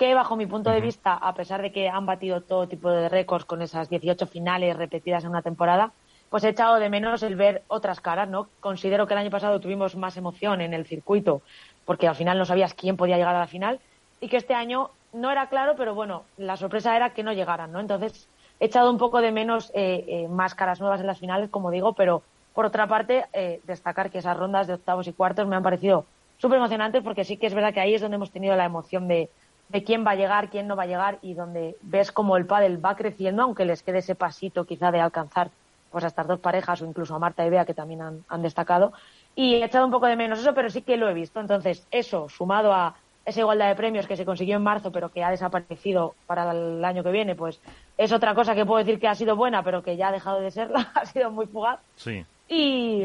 que bajo mi punto de vista, a pesar de que han batido todo tipo de récords con esas 18 finales repetidas en una temporada, pues he echado de menos el ver otras caras, ¿no? Considero que el año pasado tuvimos más emoción en el circuito, porque al final no sabías quién podía llegar a la final, y que este año no era claro, pero bueno, la sorpresa era que no llegaran, ¿no? Entonces, he echado un poco de menos eh, eh, más caras nuevas en las finales, como digo, pero por otra parte, eh, destacar que esas rondas de octavos y cuartos me han parecido súper emocionantes, porque sí que es verdad que ahí es donde hemos tenido la emoción de, de quién va a llegar, quién no va a llegar y donde ves como el pádel va creciendo, aunque les quede ese pasito quizá de alcanzar pues a estas dos parejas o incluso a Marta y Bea que también han, han, destacado. Y he echado un poco de menos eso, pero sí que lo he visto. Entonces, eso, sumado a esa igualdad de premios que se consiguió en marzo, pero que ha desaparecido para el año que viene, pues es otra cosa que puedo decir que ha sido buena, pero que ya ha dejado de serla, ha sido muy fugaz. Sí. Y,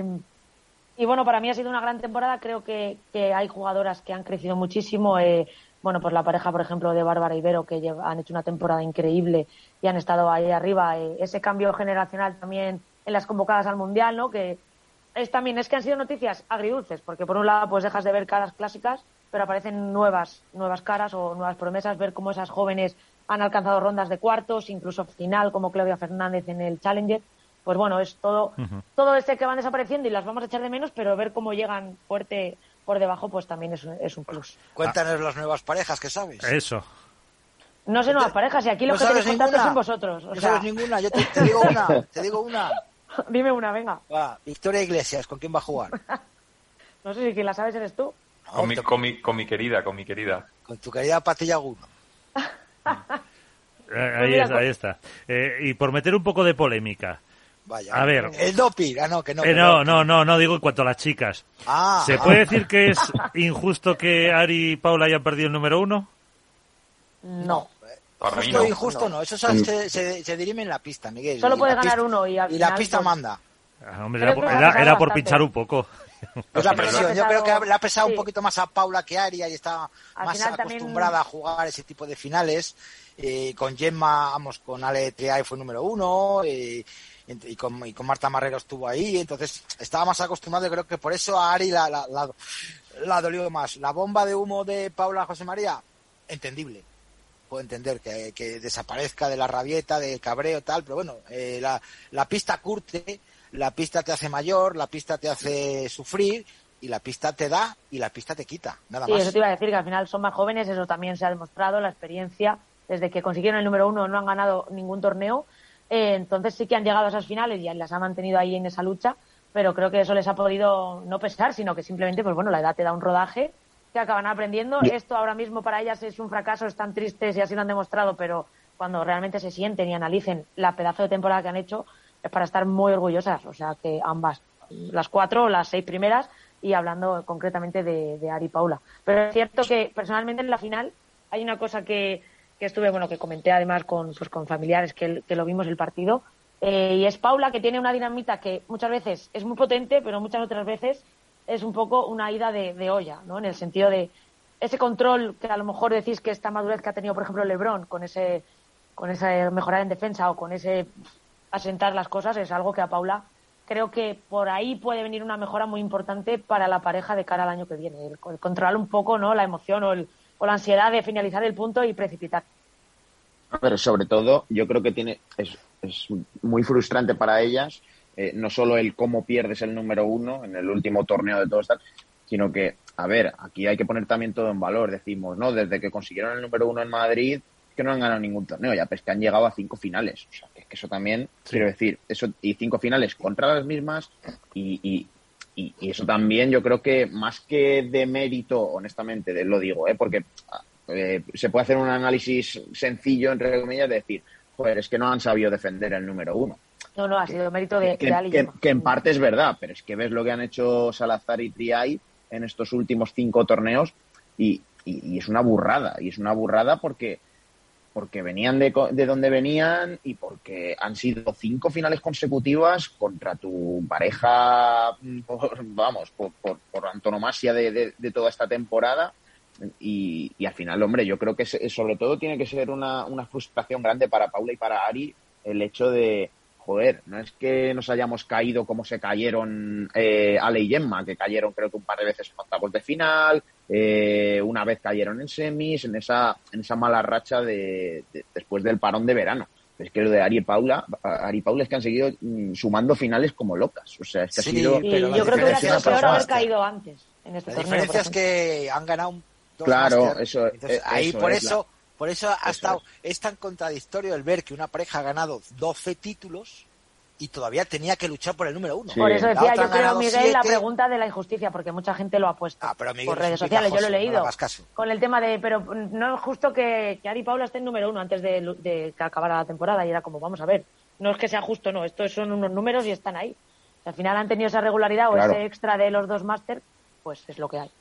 y bueno, para mí ha sido una gran temporada. Creo que, que hay jugadoras que han crecido muchísimo. Eh, bueno, pues la pareja, por ejemplo, de Bárbara y Vero, que han hecho una temporada increíble y han estado ahí arriba. Eh, ese cambio generacional también en las convocadas al Mundial, ¿no? Que es también, es que han sido noticias agridulces, porque por un lado pues dejas de ver caras clásicas, pero aparecen nuevas, nuevas caras o nuevas promesas, ver cómo esas jóvenes han alcanzado rondas de cuartos, incluso final, como Claudia Fernández en el Challenger. Pues bueno, es todo, uh -huh. todo este que van desapareciendo y las vamos a echar de menos, pero ver cómo llegan fuerte por debajo, pues también es un, es un plus. Cuéntanos ah. las nuevas parejas que sabes. Eso. No sé nuevas parejas, y aquí lo ¿No que tenéis contando son vosotros. O No sea, sabes ninguna, yo te, te digo una, te digo una. dime una, venga. Va, Victoria Iglesias, ¿con quién va a jugar? No sé si quien la sabes eres tú. No, Con mi, con, mi, con mi querida, con mi querida. con tu querida Patilla Guno. Eh, ahí, está, ahí está. Eh, y por meter un poco de polémica. Vaya. A ver. El doping. Ah, no, que no. Eh, que no, no, no, no digo en cuanto a las chicas. Ah, ¿Se ah. puede decir que es injusto que Ari y Paula hayan perdido el número uno? No. Para Justo no. injusto no, eso se, se, se, dirime en la pista, Miguel. Solo Y puede la ganar pista- uno y al Y la pista pues, manda. Ah, hombre, era, era- era por pinchar un poco. Es la presión. no Yo creo que le ha pesado sí. un poquito más a Paula que a Aria y está Al más también- acostumbrada a jugar ese tipo de finales. Eh, con Gemma, vamos, con Ale Triay fue número uno. eh, y, con, y con Marta Marrero estuvo ahí. Entonces estaba más acostumbrado y creo que por eso a Ari la, la, la, la dolió más. La bomba de humo de Paula José María, entendible. Puedo entender que, que desaparezca de la rabieta, del cabreo, tal, pero bueno, eh, la, la pista curte, la pista te hace mayor, la pista te hace sufrir y la pista te da y la pista te quita, nada Sí, más. eso te iba a decir, que al final son más jóvenes, eso también se ha demostrado, la experiencia, desde que consiguieron el número uno no han ganado ningún torneo, eh, entonces sí que han llegado a esas finales y las han mantenido ahí en esa lucha, pero creo que eso les ha podido no pesar, sino que simplemente, pues bueno, la edad te da un rodaje que acaban aprendiendo. Esto ahora mismo para ellas es un fracaso, están tristes y así lo han demostrado, pero cuando realmente se sienten y analicen la pedazo de temporada que han hecho, es para estar muy orgullosas, o sea que ambas. las cuatro o las seis primeras y hablando concretamente de, de Ari Paula. Pero es cierto que personalmente en la final hay una cosa que, que estuve, bueno, que comenté además con, pues, con familiares que, que lo vimos el partido, eh, y es Paula que tiene una dinamita que muchas veces es muy potente, pero muchas otras veces es un poco una ida de, olla, ¿no? En el sentido de ese control que a lo mejor decís que esta madurez que ha tenido, por ejemplo, LeBron con ese, con ese mejorar en defensa o con ese asentar las cosas es algo que a Paula creo que por ahí puede venir una mejora muy importante para la pareja de cara al año que viene. El, el controlar un poco, ¿no? La emoción o, el, o la ansiedad de finalizar el punto y precipitar. Pero sobre todo, yo creo que tiene es, es muy frustrante para ellas, eh, no solo el cómo pierdes el número uno en el último torneo de todo esto, sino que, a ver, aquí hay que poner también todo en valor. Decimos, ¿no? Desde que consiguieron el número uno en Madrid, que no han ganado ningún torneo, ya pues que han llegado a cinco finales. O sea, que, que eso también, sí. quiero decir, eso y cinco finales contra las mismas y, y, y, y, eso también yo creo que más que de mérito, honestamente, de, lo digo, ¿eh? porque eh, se puede hacer un análisis sencillo, entre comillas, de decir, joder, es que no han sabido defender el número uno. No, no, ha sido mérito de, que, de Ali. Que, que, en parte es verdad, pero es que ves lo que han hecho Salazar y Triay en estos últimos cinco torneos y, y, y es una burrada. Y es una burrada porque, porque venían de, de, donde venían y porque han sido cinco finales consecutivas contra tu pareja, por, vamos, por, por, por antonomasia de, de, de, toda esta temporada. Y, y, al final, hombre, yo creo que sobre todo tiene que ser una, una frustración grande para Paula y para Ari el hecho de, joder, no es que nos hayamos caído como se cayeron eh, Ale y Gemma, que cayeron creo que un par de veces en octavos de final, eh, una vez cayeron en semis, en esa, en esa mala racha de, de, después del parón de verano. Es que lo de Ari y Paula, Ari y Paula es que han seguido mm, sumando finales como locas. O sea, es que sí, ha sido. Pero yo creo que hubiera sido peor haber caído antes en este la torneo. La diferencia es que han ganado dos Claro, eso, Entonces, eso ahí por es eso, la... por eso ha estado, es. es tan contradictorio el ver que una pareja ha ganado 12 títulos y todavía tenía que luchar por el número uno. Sí. Por eso decía, yo creo, Miguel, siete. la pregunta de la injusticia, porque mucha gente lo ha puesto ah, pero Miguel, por redes sociales, yo lo he leído. No con el tema de, pero no es justo que, que Ari Paula esté en número uno antes de, de, que acabara la temporada, y era como, vamos a ver, no es que sea justo, no, estos son unos números y están ahí. al final han tenido esa regularidad claro. o ese extra de los dos máster, pues es lo que hay.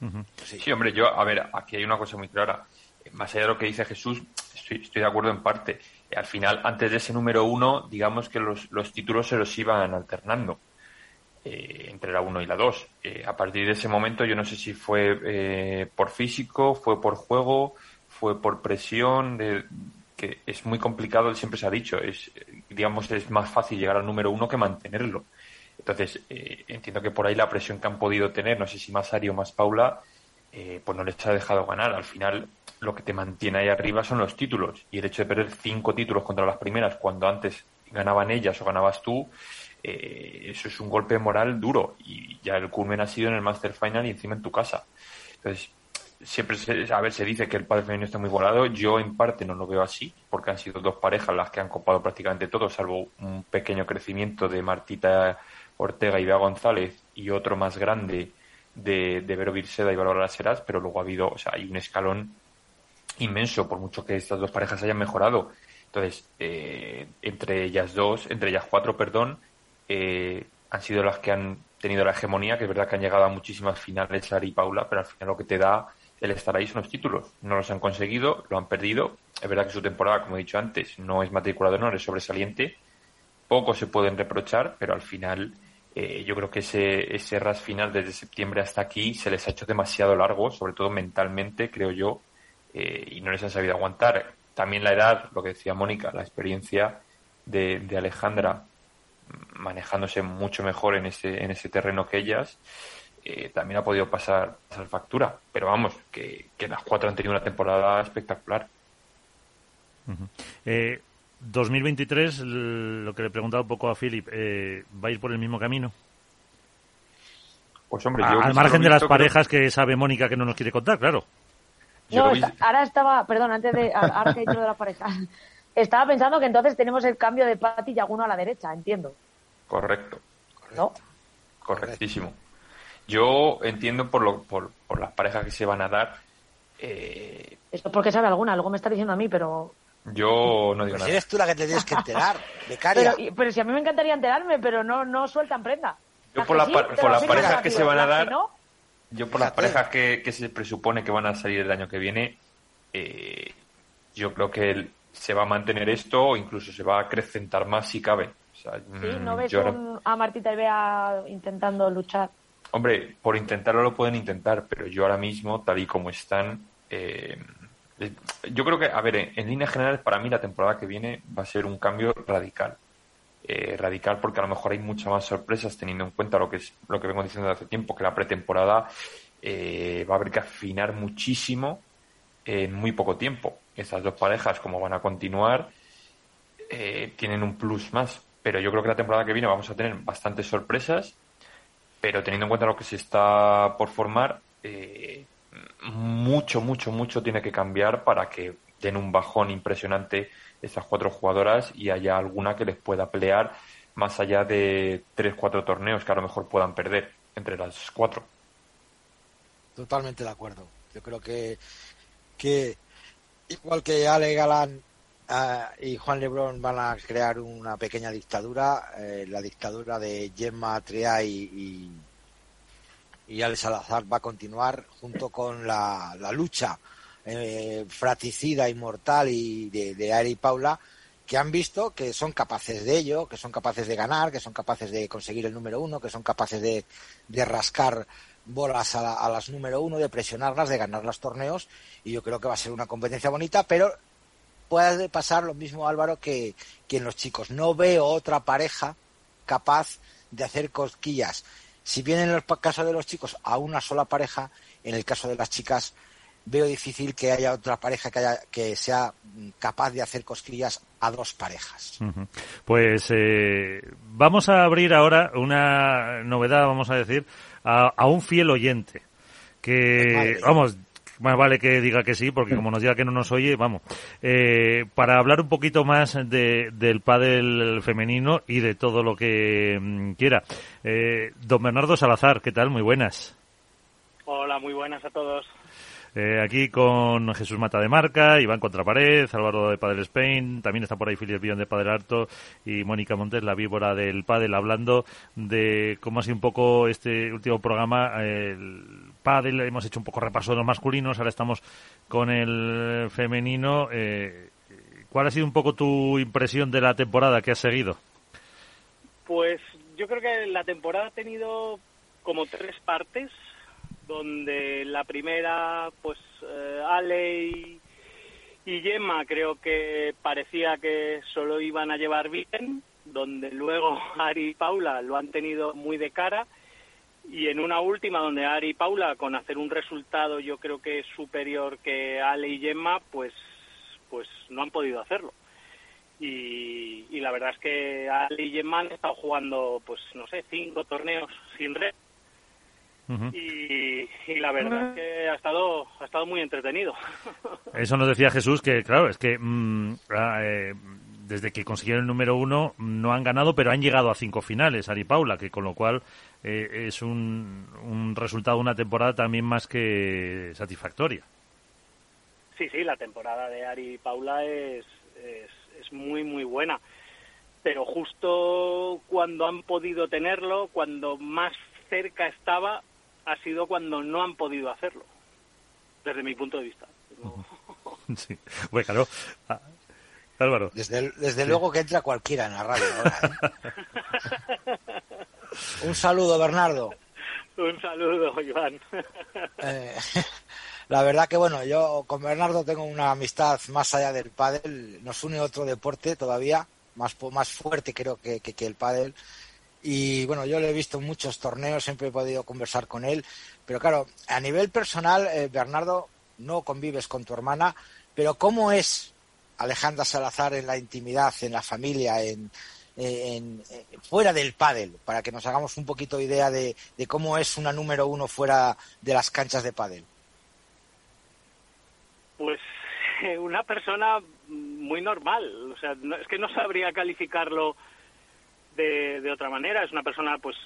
Uh -huh. sí. sí, hombre, yo, a ver, aquí hay una cosa muy clara. Más allá de lo que dice Jesús, estoy, estoy de acuerdo en parte al final, antes de ese número uno, digamos que los, los títulos se los iban alternando eh, entre la uno y la dos. Eh, a partir de ese momento, yo no sé si fue eh, por físico, fue por juego, fue por presión, que es muy complicado, siempre se ha dicho, es, digamos, es más fácil llegar al número uno que mantenerlo. Entonces, eh, entiendo que por ahí la presión que han podido tener, no sé si más Ari o más Paula, eh, pues no les ha dejado ganar. Al final, lo que te mantiene ahí arriba son los títulos. Y el hecho de perder cinco títulos contra las primeras cuando antes ganaban ellas o ganabas tú, eh, eso es un golpe moral duro. Y ya el culmen ha sido en el Master Final y encima en tu casa. Entonces, siempre se, a ver, se dice que el padre femenino está muy volado. Yo en parte no lo veo así, porque han sido dos parejas las que han copado prácticamente todo, salvo un pequeño crecimiento de Martita Ortega y Bea González y otro más grande de, de Vero Virseda y Valora Seras, pero luego ha habido, o sea, hay un escalón inmenso, por mucho que estas dos parejas hayan mejorado. Entonces, eh, entre ellas dos, entre ellas cuatro, perdón, eh, han sido las que han tenido la hegemonía, que es verdad que han llegado a muchísimas finales, Ari y Paula, pero al final lo que te da el estar ahí son los títulos. No los han conseguido, lo han perdido. Es verdad que su temporada, como he dicho antes, no es matrícula de honor, es sobresaliente. Poco se pueden reprochar, pero al final eh, yo creo que ese, ese ras final desde septiembre hasta aquí se les ha hecho demasiado largo, sobre todo mentalmente, creo yo, eh, y no les han sabido aguantar. También la edad, lo que decía Mónica, la experiencia de, de, Alejandra manejándose mucho mejor en ese, en ese terreno que ellas, eh, también ha podido pasar, pasar factura. Pero vamos, que, las cuatro han tenido una temporada espectacular. Uh eh, 2023, lo que le he preguntado un poco a Philip, eh, ¿va a ir por el mismo camino? Pues hombre, a, yo al margen de las parejas creo... que sabe Mónica que no nos quiere contar, claro. No, está, ahora estaba, perdón, antes de, ahora que he dicho de la pareja, estaba pensando que entonces tenemos el cambio de Pati y Aguno a la derecha, entiendo. Correcto. ¿No? Correctísimo. Yo entiendo por, lo, por, por las parejas que se van a dar. Eh... Esto porque sabe alguna, luego me está diciendo a mí, pero. Yo no digo Pues nada. eres tú la que te tienes que enterar, becaria. Pero, pero si a mí me encantaría enterarme, pero no, no sueltan prenda. Yo ¿A por la sí? por las parejas rápido, que se van a dar- no, Yo por las parejas que, que se presupone que van a salir el año que viene, eh, yo creo que el- se va a mantener esto o incluso se va a acrecentar más si cabe. O sea, Sí, mm, ¿no ves un- a Martita y Bea intentando luchar? Hombre, por intentarlo lo pueden intentar, pero yo ahora mismo, tal y como están, eh, yo creo que, a ver, en, en líneas generales, para mí la temporada que viene va a ser un cambio radical. Eh, radical porque a lo mejor hay muchas más sorpresas teniendo en cuenta lo que es lo que vengo diciendo desde hace tiempo, que la pretemporada eh, va a haber que afinar muchísimo en muy poco tiempo. Estas dos parejas, como van a continuar, eh, tienen un plus más. Pero yo creo que la temporada que viene vamos a tener bastantes sorpresas pero teniendo en cuenta lo que se está por formar, eh, mucho, mucho, mucho tiene que cambiar para que den un bajón impresionante estas cuatro jugadoras y haya alguna que les pueda pelear más allá de tres, cuatro torneos que a lo mejor puedan perder entre las cuatro. Totalmente de acuerdo. Yo creo que, que igual que Ale Galán ah, y Juan Lebrón van a crear una pequeña dictadura, eh, la dictadura de Gemma Triay y Ale Salazar va a continuar junto con la, lucha eh, fratricida y mortal y de, de Ari y Paula que han visto que son capaces de ello, que son capaces de ganar, que son capaces de conseguir el número uno, que son capaces de, de rascar bolas a, la- a las número uno, de presionarlas, de ganar los torneos, y yo creo que va a ser una competencia bonita, pero puede pasar lo mismo, Álvaro, que, que en los chicos. No veo otra pareja capaz de hacer cosquillas. Si bien en el caso de los chicos a una sola pareja, en el caso de las chicas veo difícil que haya otra pareja que, haya, que sea capaz de hacer cosquillas a dos parejas. Pues eh, vamos a abrir ahora una novedad, vamos a decir, a, a un fiel oyente. Que, vamos, más vale que diga que sí, porque como nos diga que no nos oye, vamos. Eh, para hablar un poquito más de, del pádel femenino y de todo lo que mm, quiera. Eh, don Bernardo Salazar, ¿qué tal? Muy buenas. Hola, muy buenas a todos. Eh, aquí con Jesús Mata de Marca, Iván Contrapared, Álvaro de Padel Spain, también está por ahí Filipe Billón de Padel Harto y Mónica Montes, la víbora del Padel, hablando de cómo ha sido un poco este último programa, el Padel, hemos hecho un poco repaso de los masculinos, ahora estamos con el femenino. Eh, ¿Cuál ha sido un poco tu impresión de la temporada que has seguido? Pues yo creo que la temporada ha tenido como tres partes, donde la primera, pues eh, Ale y, y Gemma creo que parecía que solo iban a llevar bien, donde luego Ari y Paula lo han tenido muy de cara, y en una última donde Ari y Paula, con hacer un resultado yo creo que superior que Ale y Gemma, pues, pues no han podido hacerlo. Y, y la verdad es que Ali y Gemma han estado jugando, pues no sé, cinco torneos sin red. Y, y la verdad es que ha estado, ha estado muy entretenido. Eso nos decía Jesús que, claro, es que mm, ah, eh, desde que consiguieron el número uno no han ganado, pero han llegado a cinco finales, Ari Paula, que con lo cual eh, es un, un resultado una temporada también más que satisfactoria. Sí, sí, la temporada de Ari Paula es, es, es muy, muy buena. Pero justo cuando han podido tenerlo, cuando más cerca estaba, ha sido cuando no han podido hacerlo, desde mi punto de vista. No- sí. Bueno, claro. Ah, Álvaro. Desde, desde luego que entra cualquiera en la radio ahora. ¿eh? Un saludo, Bernardo. Un saludo, Iván. Eh, la verdad que bueno, yo con Bernardo tengo una amistad más allá del pádel, nos une otro deporte todavía, más, po- más fuerte creo que, que, que el pádel. Y bueno, yo lo he visto en muchos torneos, siempre he podido conversar con él, pero claro, a nivel personal, eh, Bernardo, no convives con tu hermana, pero ¿cómo es Alejandra Salazar en la intimidad, en la familia, en, en- en- fuera del pádel, para que nos hagamos un poquito idea de, de cómo es una número uno fuera de las canchas de pádel? Pues una persona muy normal, o sea, no- es que no sabría calificarlo de, otra manera. Es una persona, pues,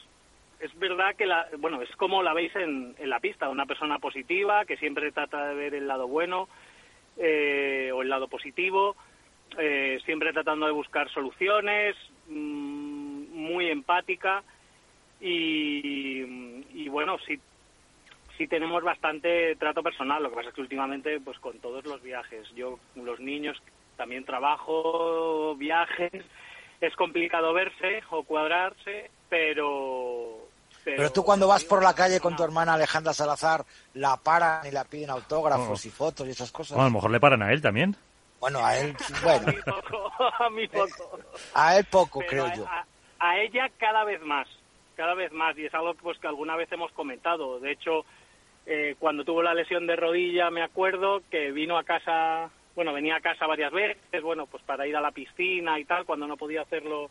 es verdad que la, bueno, es como la veis en, en la pista, una persona positiva que siempre trata de ver el lado bueno eh, o el lado positivo. eh, siempre tratando de buscar soluciones, mm, muy empática y, y bueno, sí, sí tenemos bastante trato personal. Lo que pasa es que últimamente, pues con todos los viajes, yo, los niños, también trabajo, viajes, es complicado verse o cuadrarse, pero pero, tú cuando vas por la calle con tu hermana Alejandra Salazar, la paran y la piden autógrafos y fotos y esas cosas. a lo mejor le paran a él también. Bueno, a él, bueno. a mí poco, a mí poco. A él poco, creo yo. A, ella cada vez más, cada vez más, y es algo pues, que alguna vez hemos comentado. De hecho, eh, cuando tuvo la lesión de rodilla, me acuerdo que vino a casa, bueno, venía a casa varias veces, bueno, pues para ir a la piscina y tal, cuando no podía hacerlo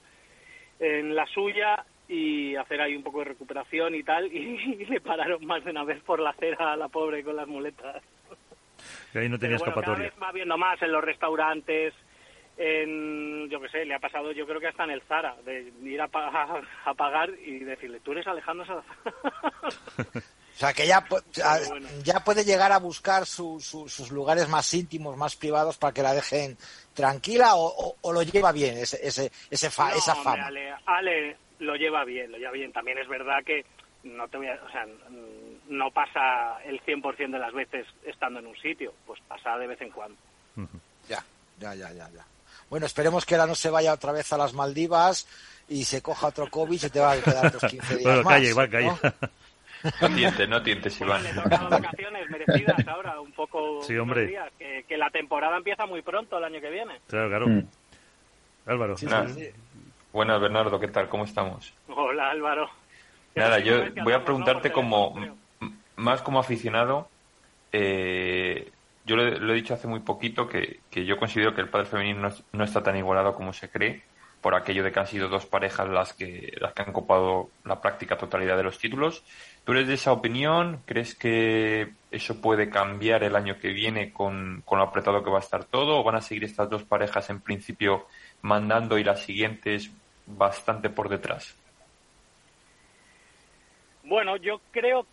en la suya, y hacer ahí un poco de recuperación y tal, y, le pararon más de una vez por la acera a la pobre con las muletas. Y ahí no tenía escapatoria. Cada vez va viendo más en los restaurantes, en, yo qué sé, le ha pasado yo creo que hasta en el Zara, de ir a, a, pagar y decirle, tú eres Alejandro Salazar. O sea, que ya, ya puede llegar a buscar sus lugares más íntimos, más privados para que la dejen tranquila o, lo lleva bien ese, ese, ese esa fama. Ale, lo lleva bien, lo lleva bien. También es verdad que no te voy a, o sea, no pasa el 100% de las veces estando en un sitio, pues pasa de vez en cuando. Ya, ya, ya, ya, ya. Bueno, esperemos que ahora no se vaya otra vez a las Maldivas y se coja otro COVID y te va a quedar otros 15 días bueno, Calle, va, calle. ¿no? Tientes, no tientes, Iván. vacaciones merecidas ahora, un poco. Sí, hombre. que, que, la temporada empieza muy pronto el año que viene. Claro, claro. Mm. Álvaro. Sí, sí, Buenas, Bernardo, ¿qué tal? ¿Cómo estamos? Hola, Álvaro. Nada, yo voy a preguntarte como, más como aficionado, eh, yo lo, he dicho hace muy poquito que, yo considero que el padre femenino no, está tan igualado como se cree, por aquello de que han sido dos parejas las que, las que han copado la práctica totalidad de los títulos. ¿Tú eres de esa opinión? ¿Crees que eso puede cambiar el año que viene con, con lo apretado que va a estar todo? ¿O van a seguir estas dos parejas en principio mandando y las siguientes bastante por detrás. Bueno, yo creo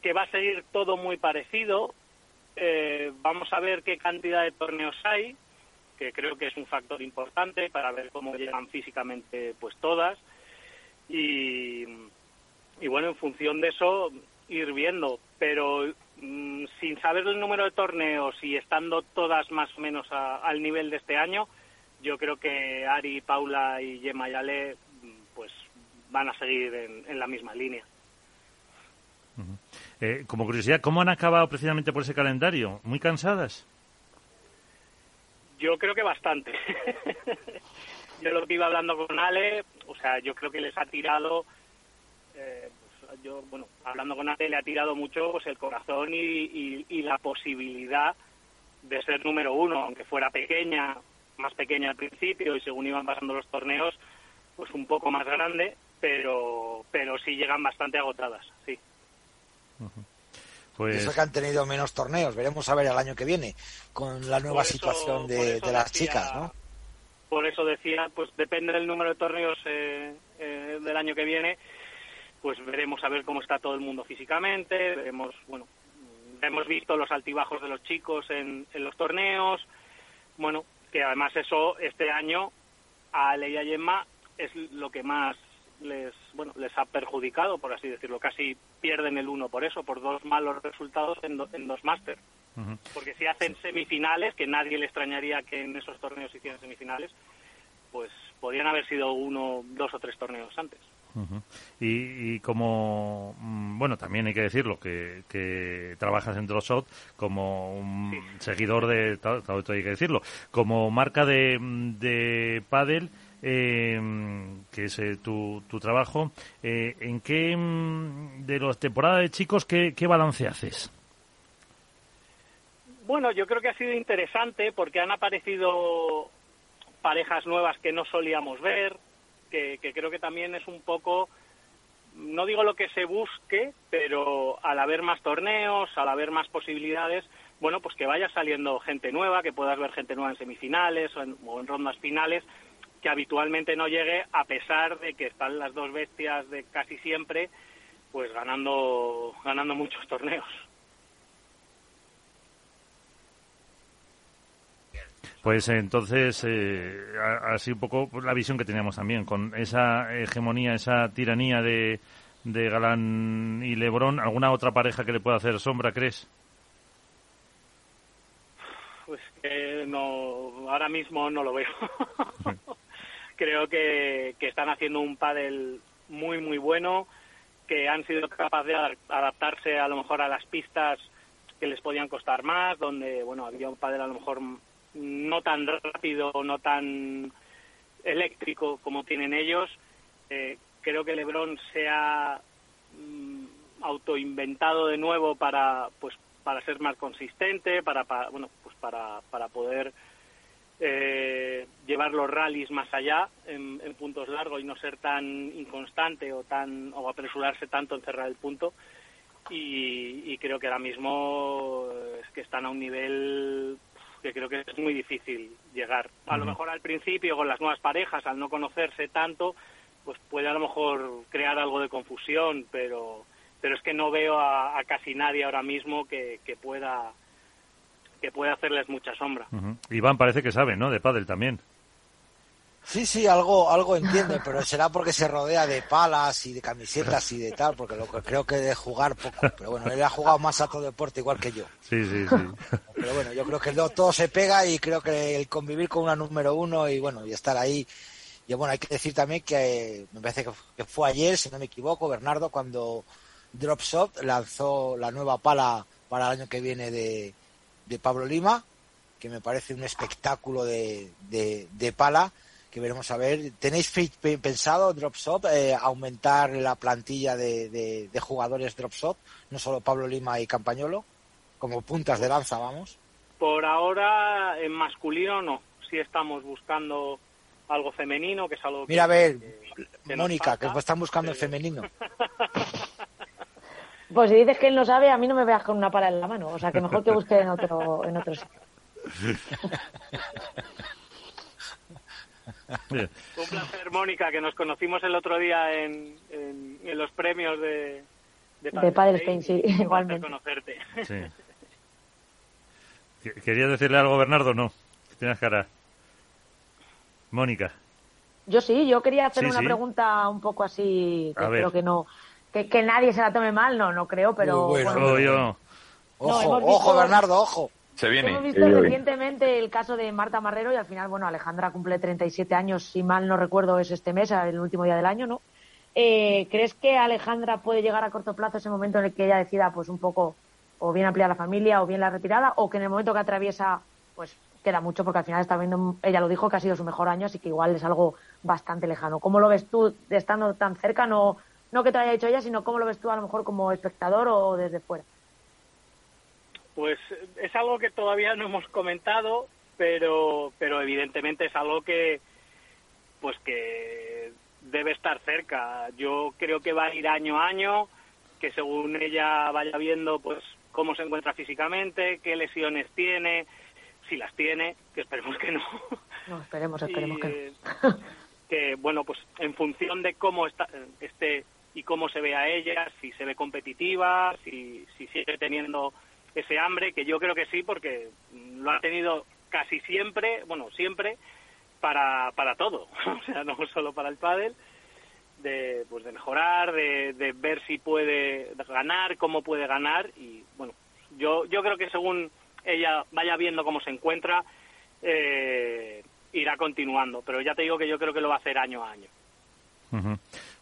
que va a seguir todo muy parecido. Eh, vamos a ver qué cantidad de torneos hay, que creo que es un factor importante para ver cómo llegan físicamente pues todas. Y, y bueno, en función de eso, ir viendo. Pero mm, sin saber el número de torneos y estando todas más o menos al nivel de este año, yo creo que Ari, Paula y Gemma Yale pues van a seguir en, la misma línea. Eh, como curiosidad, ¿cómo han acabado precisamente por ese calendario? ¿Muy cansadas? Yo creo que bastante. yo lo que iba hablando con Ale, o sea, yo creo que les ha tirado, eh, pues, yo, bueno, hablando con Ale le ha tirado mucho pues, el corazón y, y la posibilidad de ser número uno, aunque fuera pequeña más pequeña al principio y según iban pasando los torneos, pues un poco más grande, pero, pero sí llegan bastante agotadas, sí. Pues... Eso que han tenido menos torneos, veremos a ver el año que viene con la nueva situación de, las chicas, ¿no? Por eso decía, pues depende del número de torneos eh, eh, del año que viene, pues veremos a ver cómo está todo el mundo físicamente, veremos, bueno, hemos visto los altibajos de los chicos en, en los torneos, bueno, que además eso este año a Ale y a Gemma es lo que más les bueno les ha perjudicado por así decirlo. Casi pierden el uno por eso por dos malos resultados en, en dos máster. Porque si hacen semifinales que nadie le extrañaría que en esos torneos hicieran semifinales pues podrían haber sido uno dos o tres torneos antes y, como, mm, bueno, también hay que decirlo, que, que trabajas en Drossot como un seguidor de, todo, hay que decirlo, como marca de, de pádel, eh, que es eh, tu, tu trabajo, eh, ¿en qué mm, de las temporadas de chicos, qué, qué balance haces? Bueno, yo creo que ha sido interesante porque han aparecido parejas nuevas que no solíamos ver, que, creo que también es un poco, no digo lo que se busque, pero al haber más torneos, al haber más posibilidades, bueno, pues que vaya saliendo gente nueva, que puedas ver gente nueva en semifinales o en, o en rondas finales, que habitualmente no llegue a pesar de que están las dos bestias de casi siempre, pues ganando, ganando muchos torneos. Pues entonces, eh, así un poco la visión que teníamos también, con esa hegemonía, esa tiranía de, de Galán y Lebrón, ¿alguna otra pareja que le pueda hacer sombra, crees? Pues que no, ahora mismo no lo veo. Creo que, que están haciendo un pádel muy, muy bueno, que han sido capaces de adaptarse a lo mejor a las pistas que les podían costar más, donde, bueno, había un pádel a lo mejor no tan rápido, no tan eléctrico como tienen ellos. Eh, creo que LeBron se ha mm, autoinventado de nuevo para, pues, para ser más consistente, para, bueno, pues para, para poder eh, llevar los rallies más allá en, puntos largos y no ser tan inconstante o tan o apresurarse tanto en cerrar el punto. Y, y creo que ahora mismo es que están a un nivel que creo que es muy difícil llegar. A lo mejor al principio con las nuevas parejas, al no conocerse tanto, pues puede a lo mejor crear algo de confusión, pero pero es que no veo a, casi nadie ahora mismo que, que pueda que pueda hacerles mucha sombra. Iván parece que sabe, ¿no? De pádel también. Sí, sí, algo, algo entiende, pero será porque se rodea de palas y de camisetas y de tal, porque lo que creo que de jugar poco. Pero bueno, él ha jugado más a todo deporte igual que yo. Sí, sí, sí. Pero bueno, yo creo que todo se pega y creo que el convivir con una número uno y bueno, y estar ahí. Y bueno, hay que decir también que me parece que fue ayer, si no me equivoco, Bernardo, cuando Dropshot lanzó la nueva pala para el año que viene de, de Pablo Lima, que me parece un espectáculo de, de, de pala que veremos a ver. ¿Tenéis pensado, Dropshot, eh, aumentar la plantilla de, de, jugadores Dropshot? No solo Pablo Lima y Campañolo, como puntas de lanza, vamos. Por ahora, en masculino no. Sí estamos buscando algo femenino, que es algo Mira, a ver, Mónica, que están buscando el femenino. Pues si dices que él no sabe, a mí no me veas con una pala en la mano. O sea, que mejor que busque en otro, en otro sitio. Un placer, Mónica, que nos conocimos el otro día en, en, los premios de, de Padre Spain, sí, igualmente. conocerte. Sí. ¿Querías decirle algo, Bernardo? No, tienes cara. Mónica. Yo sí, yo quería hacer una pregunta un poco así, que creo que no, que, que, nadie se la tome mal, no, no creo, pero... bueno, yo. Ojo, ojo, Bernardo, ojo. Se viene. Hemos visto recientemente el caso de Marta Marrero y al final, bueno, Alejandra cumple 37 años, si mal no recuerdo es este mes, el último día del año, ¿no? Eh, ¿Crees que Alejandra puede llegar a corto plazo ese momento en el que ella decida, pues un poco, o bien ampliar la familia o bien la retirada, o que en el momento que atraviesa, pues queda mucho porque al final está viendo, ella lo dijo, que ha sido su mejor año, así que igual es algo bastante lejano. ¿Cómo lo ves tú estando tan cerca? No, no que te haya dicho ella, sino cómo lo ves tú a lo mejor como espectador o desde fuera. Pues es algo que todavía no hemos comentado, pero, pero evidentemente es algo que, pues que debe estar cerca. Yo creo que va a ir año a año, que según ella vaya viendo, pues cómo se encuentra físicamente, qué lesiones tiene, si las tiene, que esperemos que no. No, esperemos, esperemos que Que, bueno, pues en función de cómo está, esté y cómo se ve a ella, si se ve competitiva, si, si sigue teniendo ese hambre, que yo creo que sí, porque lo ha tenido casi siempre, bueno, siempre, para, para todo, o sea, no solo para el pádel, de, pues de mejorar, de, de ver si puede ganar, cómo puede ganar, y bueno, yo, yo creo que según ella vaya viendo cómo se encuentra, eh, irá continuando, pero ya te digo que yo creo que lo va a hacer año a año.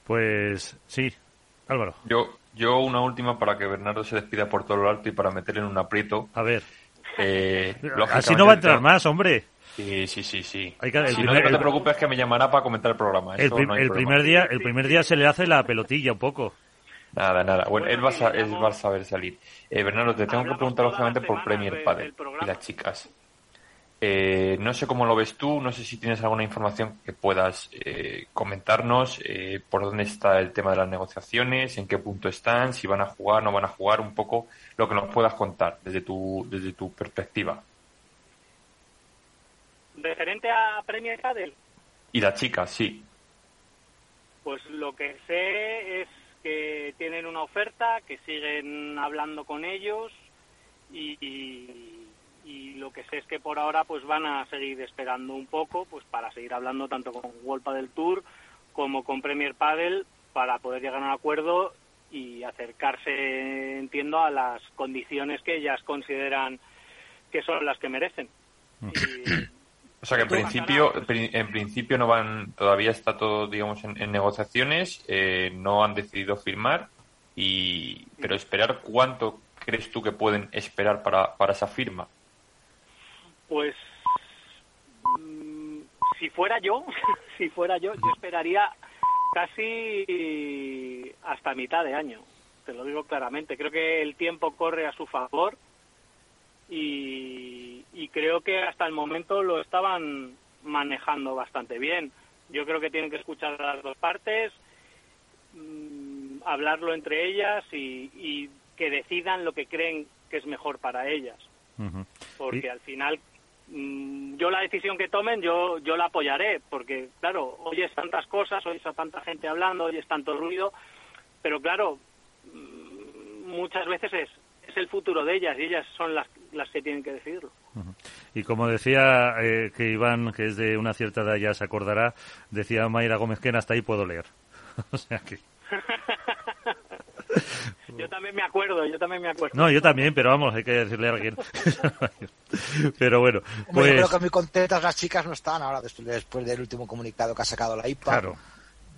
Pues sí, Álvaro. Yo, yo una última para que Bernardo se despida por todo lo alto y para meterle en un aprieto. A ver. Eh, Así no va a entrar más, hombre. Sí, sí, sí, sí. no, te preocupes que me llamará para comentar el programa. el, primer día, el primer día se le hace la pelotilla un poco. Nada, nada. Bueno, él va a, saber salir. Eh, Bernardo, te tengo que preguntar lógicamente por Premier Padel y las chicas. Eh, no sé cómo lo ves tú, no sé si tienes alguna información que puedas eh, comentarnos, eh, por dónde está el tema de las negociaciones, en qué punto están, si van a jugar, no van a jugar, un poco lo que nos puedas contar desde tu, desde tu perspectiva. ¿Referente a Premier Padel? Y las chicas, sí. Pues lo que sé es que tienen una oferta, que siguen hablando con ellos y y lo que sé es que por ahora pues van a seguir esperando un poco pues para seguir hablando tanto con World del Tour como con Premier Padel para poder llegar a un acuerdo y acercarse, entiendo, a las condiciones que ellas consideran que son las que merecen. o sea que en principio, en principio no van, todavía está todo, digamos, en, negociaciones, eh, no han decidido firmar, y pero esperar cuánto crees tú que pueden esperar para, para esa firma. Pues mm, si fuera yo, si fuera yo, yo esperaría casi hasta mitad de año. Te lo digo claramente. Creo que el tiempo corre a su favor y, creo que hasta el momento lo estaban manejando bastante bien. Yo creo que tienen que escuchar a las dos partes, mm, hablarlo entre ellas y, que decidan lo que creen que es mejor para ellas. Porque al final yo la decisión que tomen yo yo la apoyaré porque claro oyes tantas cosas oyes a tanta gente hablando oyes tanto ruido pero claro mm, muchas veces es es el futuro de ellas y ellas son las las que tienen que decidirlo. Y como decía eh, que Iván que es de una cierta edad ya se acordará decía Mayra Gómez que hasta ahí puedo leer. O sea que yo también me acuerdo, yo también me acuerdo. No, yo también, pero vamos, hay que decirle a alguien. pero bueno, pues... Yo creo que muy contentas las chicas no están ahora, después del último comunicado que ha sacado la IPA. Claro.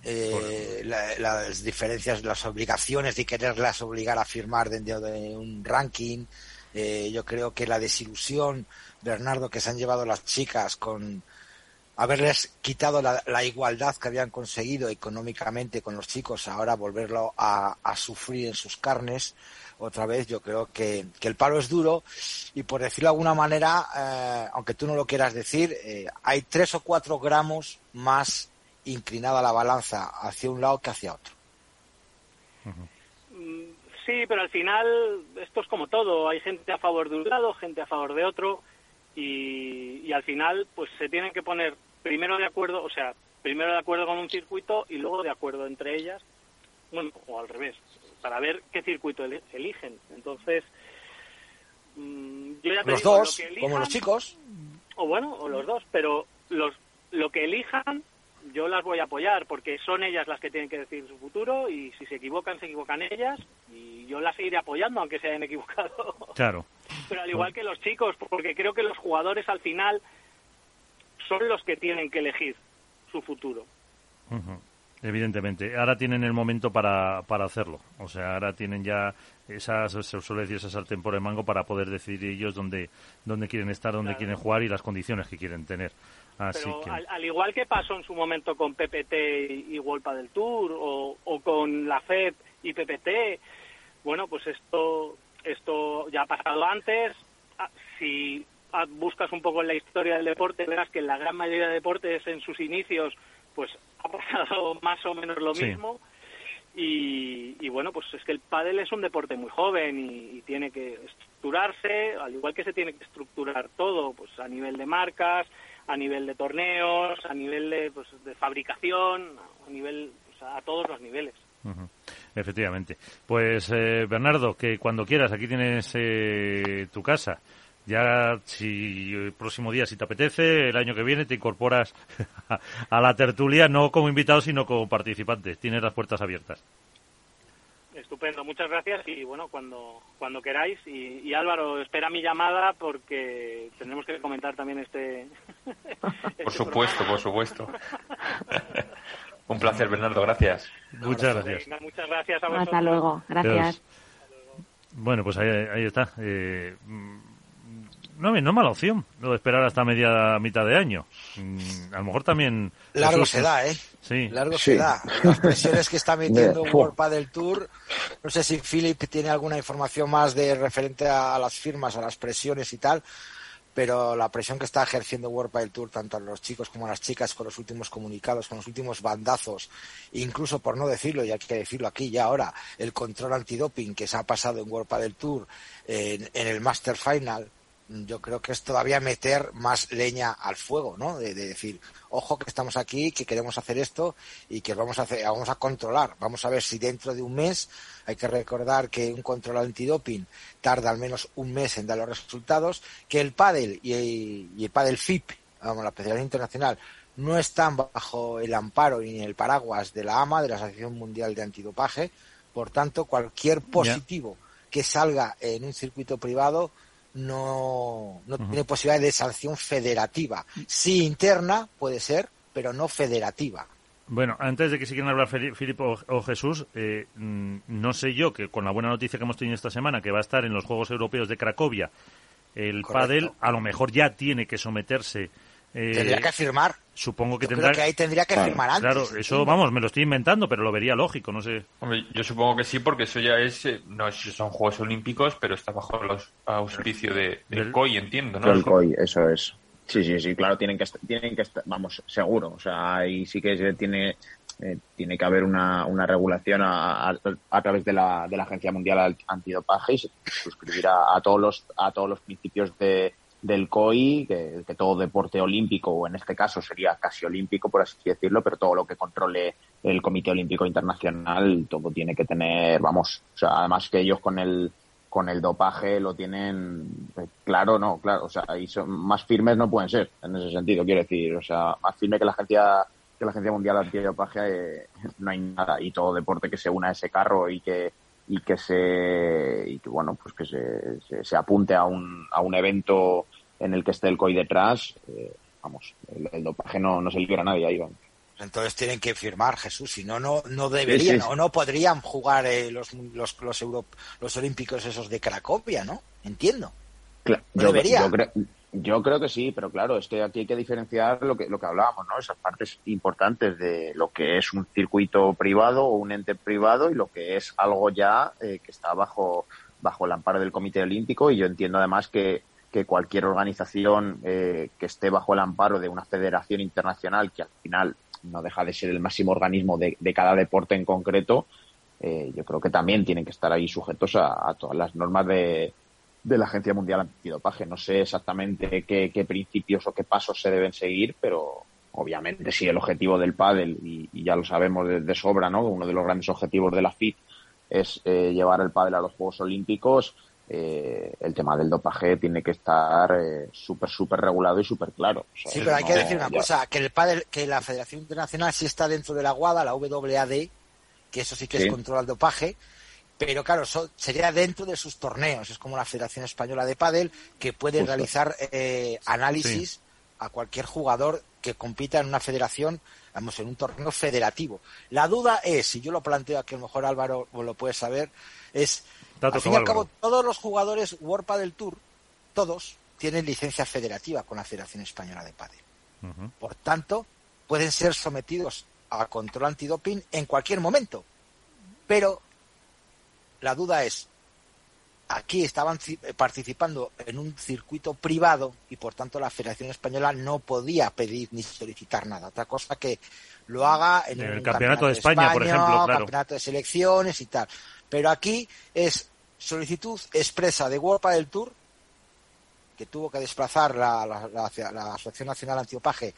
Eh, las diferencias, las obligaciones de quererlas obligar a firmar dentro de un ranking. Eh, yo creo que la desilusión, Bernardo, que se han llevado las chicas con haberles quitado la, igualdad que habían conseguido económicamente con los chicos, ahora volverlo a, sufrir en sus carnes otra vez, yo creo que, el palo es duro. Y por decirlo de alguna manera, eh, aunque tú no lo quieras decir, eh, hay tres o cuatro gramos más inclinada la balanza hacia un lado que hacia otro. Mm, sí, pero al final esto es como todo, hay gente a favor de un lado, gente a favor de otro y, al final pues se tienen que poner primero de acuerdo, o sea, primero de acuerdo con un circuito y luego de acuerdo entre ellas, bueno, o al revés, para ver qué circuito eligen. Entonces, mm, yo ya te los dos, como los chicos. O bueno, o los dos, pero los, lo que elijan yo las voy a apoyar porque son ellas las que tienen que decidir su futuro y si se equivocan, se equivocan ellas y yo las seguiré apoyando aunque se hayan equivocado. Claro. Pero al igual que los chicos, porque creo que los jugadores al final son los que tienen que elegir su futuro. Evidentemente. Ahora tienen el momento para, para hacerlo. O sea, ahora tienen ya esas, se suele decir, esa sartén por el mango para poder decidir ellos dónde, dónde quieren estar, dónde quieren jugar y las condiciones que quieren tener. Pero al, igual que pasó en su momento con PPT y, Wolpa del Tour o, con la FED y PPT, bueno, pues esto, esto ya ha pasado antes. Ah, si ah, buscas un poco en la historia del deporte, verás que en la gran mayoría de deportes en sus inicios, pues ha pasado más o menos lo mismo. Y, bueno, pues es que el pádel es un deporte muy joven y, y, tiene que estructurarse, al igual que se tiene que estructurar todo, pues a nivel de marcas, a nivel de torneos, a nivel de, pues, de fabricación, a nivel pues, a todos los niveles. Efectivamente. Pues eh, Bernardo, que cuando quieras, aquí tienes eh, tu casa. Ya, si el próximo día, si te apetece, el año que viene te incorporas a la tertulia, no como invitado, sino como participante. Tienes las puertas abiertas. Estupendo, muchas gracias y bueno, cuando, cuando queráis. Y, Álvaro, espera mi llamada porque tenemos que comentar también este. este por supuesto, por supuesto. Un placer, Bernardo, gracias. Muchas gracias. muchas gracias a vosotros. Hasta luego, gracias. Bueno, pues ahí, ahí está. Eh, no, no es mala opción lo de esperar hasta media mitad de año. Mm, a lo mejor también... Largo se da, ¿eh? Sí. Largo se da. Las presiones que está metiendo World del Tour, no sé si Philip tiene alguna información más de referente a, las firmas, a las presiones y tal, pero la presión que está ejerciendo World del Tour, tanto a los chicos como a las chicas, con los últimos comunicados, con los últimos bandazos, incluso por no decirlo, y hay que decirlo aquí y ahora, el control antidoping que se ha pasado en World del Tour en el Master Final, yo creo que es todavía meter más leña al fuego, ¿no? De, decir, ojo que estamos aquí, que queremos hacer esto y que vamos a hacer, vamos a controlar. Vamos a ver si dentro de un mes, hay que recordar que un control antidoping tarda al menos un mes en dar los resultados, que el pádel y, el pádel FIP, vamos, la Federación Internacional, no están bajo el amparo ni el paraguas de la AMA, de la Asociación Mundial de Antidopaje. Por tanto, cualquier positivo que salga en un circuito privado no, no tiene posibilidad de sanción federativa. Sí interna, puede ser, pero no federativa. Bueno, antes de que sigan hablar Filipe o, Jesús, eh, mm, no sé yo que con la buena noticia que hemos tenido esta semana, que va a estar en los Juegos Europeos de Cracovia, el pádel a lo mejor ya tiene que someterse eh, tendría que firmar. Supongo que yo tendrá. Creo que ahí tendría que firmar antes. Claro, eso, vamos, me lo estoy inventando, pero lo vería lógico, no sé. Hombre, yo supongo que sí, porque eso ya es. Eh, no son Juegos Olímpicos, pero está bajo los auspicio de, del COI, entiendo, ¿no? El COI, eso es. Sí, sí, sí, claro, tienen que, tienen que estar, vamos, seguro. O sea, ahí sí que tiene, eh, tiene que haber una, una regulación a, a, través de la, de la Agencia Mundial Antidopaje y se suscribirá a todos los, a todos los principios de del COI, que, todo deporte olímpico, o en este caso sería casi olímpico, por así decirlo, pero todo lo que controle el Comité Olímpico Internacional, todo tiene que tener, vamos, o sea, además que ellos con el con el dopaje lo tienen pues, claro, no, claro, o sea, ahí son, más firmes no pueden ser, en ese sentido, quiero decir, o sea, más firme que la agencia que la Agencia Mundial Antidopaje eh, no hay nada, y todo deporte que se una a ese carro y que y que se y que bueno pues que se, se, apunte a un, a un evento en el que esté el COI detrás eh, vamos el, dopaje no, no se libera a nadie ahí vamos. entonces tienen que firmar Jesús si no no no deberían o no podrían jugar eh, los los los, los olímpicos esos de Cracovia no entiendo claro, debería yo creo que sí, pero claro, es que aquí hay que diferenciar lo que, lo que hablábamos, ¿no? Esas partes importantes de lo que es un circuito privado o un ente privado y lo que es algo ya eh, que está bajo, bajo el amparo del Comité Olímpico y yo entiendo además que, que cualquier organización eh, que esté bajo el amparo de una federación internacional que al final no deja de ser el máximo organismo de, cada deporte en concreto, eh, yo creo que también tienen que estar ahí sujetos a todas las normas de, de la Agencia Mundial Antidopaje. No sé exactamente qué, principios o qué pasos se deben seguir, pero obviamente si el objetivo del pádel, y, ya lo sabemos de, sobra, ¿no? Uno de los grandes objetivos de la FIT es eh, llevar el pádel a los Juegos Olímpicos, eh, el tema del dopaje tiene que estar eh, súper, súper regulado y súper claro. sí, pero hay que decir una cosa, que el pádel, que la Federación Internacional sí está dentro de la WADA, la WAD, que eso sí que es control al dopaje, pero claro, sería dentro de sus torneos. Es como la Federación Española de Padel, que puede realizar eh, análisis a cualquier jugador que compita en una federación, vamos, en un torneo federativo. La duda es, y yo lo planteo aquí, a lo mejor Álvaro lo puede saber, es, al fin y al cabo, todos los jugadores World Padel Tour, todos, tienen licencia federativa con la Federación Española de Padel. Por tanto, pueden ser sometidos a control antidoping en cualquier momento. Pero la duda es, aquí estaban participando en un circuito privado y por tanto la Federación Española no podía pedir ni solicitar nada. Otra cosa que lo haga en, el campeonato, de España, por ejemplo, claro. campeonato de selecciones y tal. Pero aquí es solicitud expresa de World del Tour que tuvo que desplazar la, la Asociación Nacional Antiopaje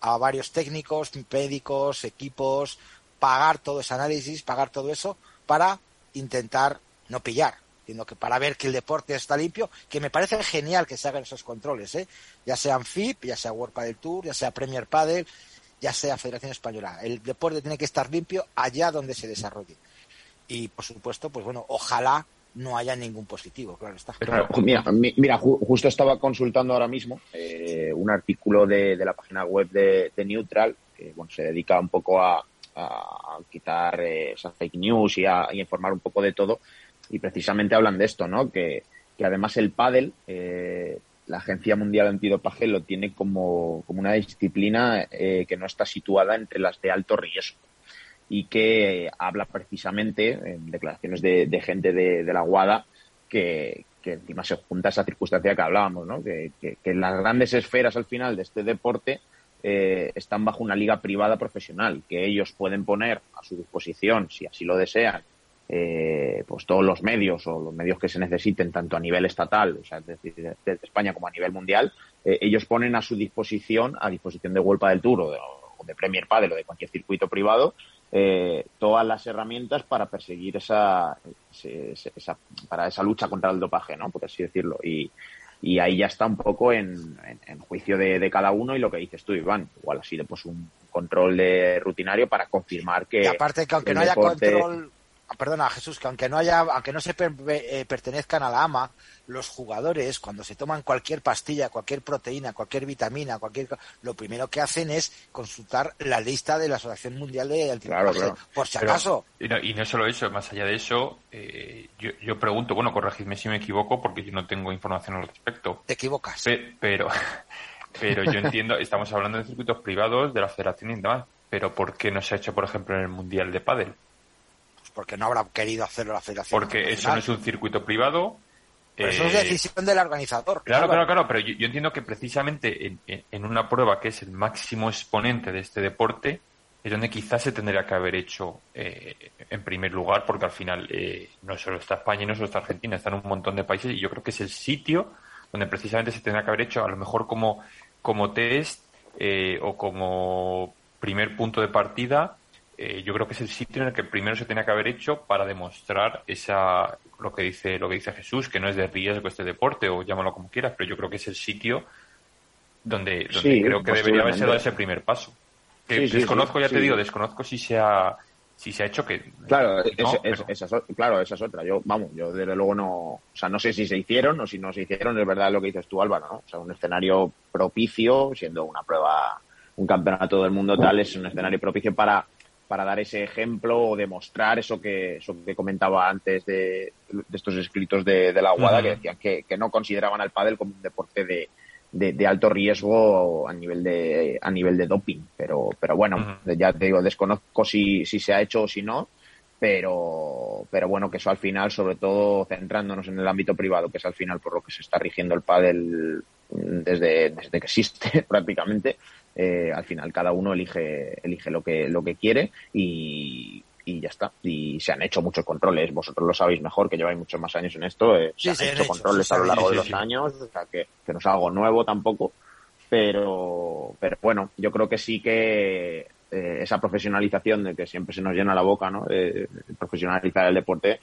a varios técnicos, médicos, equipos, pagar todo ese análisis, pagar todo eso para intentar no pillar, sino que para ver que el deporte está limpio, que me parece genial que se hagan esos controles, ¿eh? ya sean FIP, ya sea World Padel Tour, ya sea Premier Padel, ya sea Federación Española. El deporte tiene que estar limpio allá donde se desarrolle. Y por supuesto, pues bueno, ojalá no haya ningún positivo, claro está. mira, justo estaba consultando ahora mismo eh, un artículo de, la página web de, Neutral, que bueno, se dedica un poco a, quitar eh, esas fake news y a, informar un poco de todo. Y precisamente hablan de esto, ¿no? Que, además el pádel, eh, la Agencia Mundial Antidopaje lo tiene como, como una disciplina eh, que no está situada entre las de alto riesgo y que habla precisamente en declaraciones de, gente de, la Guada que, encima se junta esa circunstancia que hablábamos, ¿no? Que, que, las grandes esferas al final de este deporte eh, están bajo una liga privada profesional, que ellos pueden poner a su disposición, si así lo desean, eh, pues todos los medios o los medios que se necesiten, tanto a nivel estatal, o sea, es decir, de, España como a nivel mundial, eh, ellos ponen a su disposición, a disposición de Vuelta del Tour o de, Premier Padel o de cualquier circuito privado, eh, todas las herramientas para perseguir esa, esa, para esa lucha contra el dopaje, ¿no? Por así decirlo. Y, y ahí ya está un poco en, en, juicio de, de, cada uno y lo que dices tú, Iván. Igual así pues un control de rutinario para confirmar que. Y aparte que aunque no haya control perdona Jesús, que aunque no haya, aunque no se eh, pertenezcan a la AMA, los jugadores cuando se toman cualquier pastilla, cualquier proteína, cualquier vitamina, cualquier, lo primero que hacen es consultar la lista de la Asociación Mundial de Antidopaje, por si acaso. Y no, y no, solo eso, más allá de eso, eh, yo, yo, pregunto, bueno, corregidme si me equivoco, porque yo no tengo información al respecto. Te equivocas. pero, pero yo entiendo, estamos hablando de circuitos privados de la Federación y demás, pero ¿por qué no se ha hecho, por ejemplo, en el Mundial de Pádel? Porque no habrá querido hacerlo la federación. Porque eso no es un circuito privado. eso es eh, decisión del organizador. Claro, claro, claro, pero yo, entiendo que precisamente en, una prueba que es el máximo exponente de este deporte, es donde quizás se tendría que haber hecho eh, en primer lugar, porque al final eh, no solo está España y no solo está Argentina, están un montón de países y yo creo que es el sitio donde precisamente se tendría que haber hecho, a lo mejor como, como test o como primer punto de partida, eh, yo creo que es el sitio en el que primero se tenía que haber hecho para demostrar esa lo que dice lo que dice Jesús que no es de riesgo este deporte o llámalo como quieras pero yo creo que es el sitio donde, creo que debería haberse dado ese primer paso. Que desconozco ya te digo desconozco si se ha si se ha hecho que claro esa, claro esa es otra. Yo vamos yo desde luego no o sea no sé si se hicieron o si no se hicieron es verdad lo que dices tú Álvaro ¿no? o sea un escenario propicio siendo una prueba un campeonato del mundo tal es un escenario propicio para para dar ese ejemplo o demostrar eso que, eso que comentaba antes de, estos escritos de, la Guada, que decían que, no consideraban al pádel como un deporte de, de, alto riesgo a nivel de a nivel de doping. Pero, pero bueno, ya te digo, desconozco si, si se ha hecho o si no, pero, pero bueno, que eso al final, sobre todo centrándonos en el ámbito privado, que es al final por lo que se está rigiendo el pádel desde, desde que existe prácticamente, eh, al final cada uno elige, elige lo que, lo que quiere y, y ya está. Y se han hecho muchos controles. Vosotros lo sabéis mejor, que lleváis muchos más años en esto. Eh, se han hecho, controles a lo largo de los años, o sea, que, que, no es algo nuevo tampoco. Pero, pero bueno, yo creo que sí que eh, esa profesionalización de que siempre se nos llena la boca, ¿no? De, profesionalizar el deporte,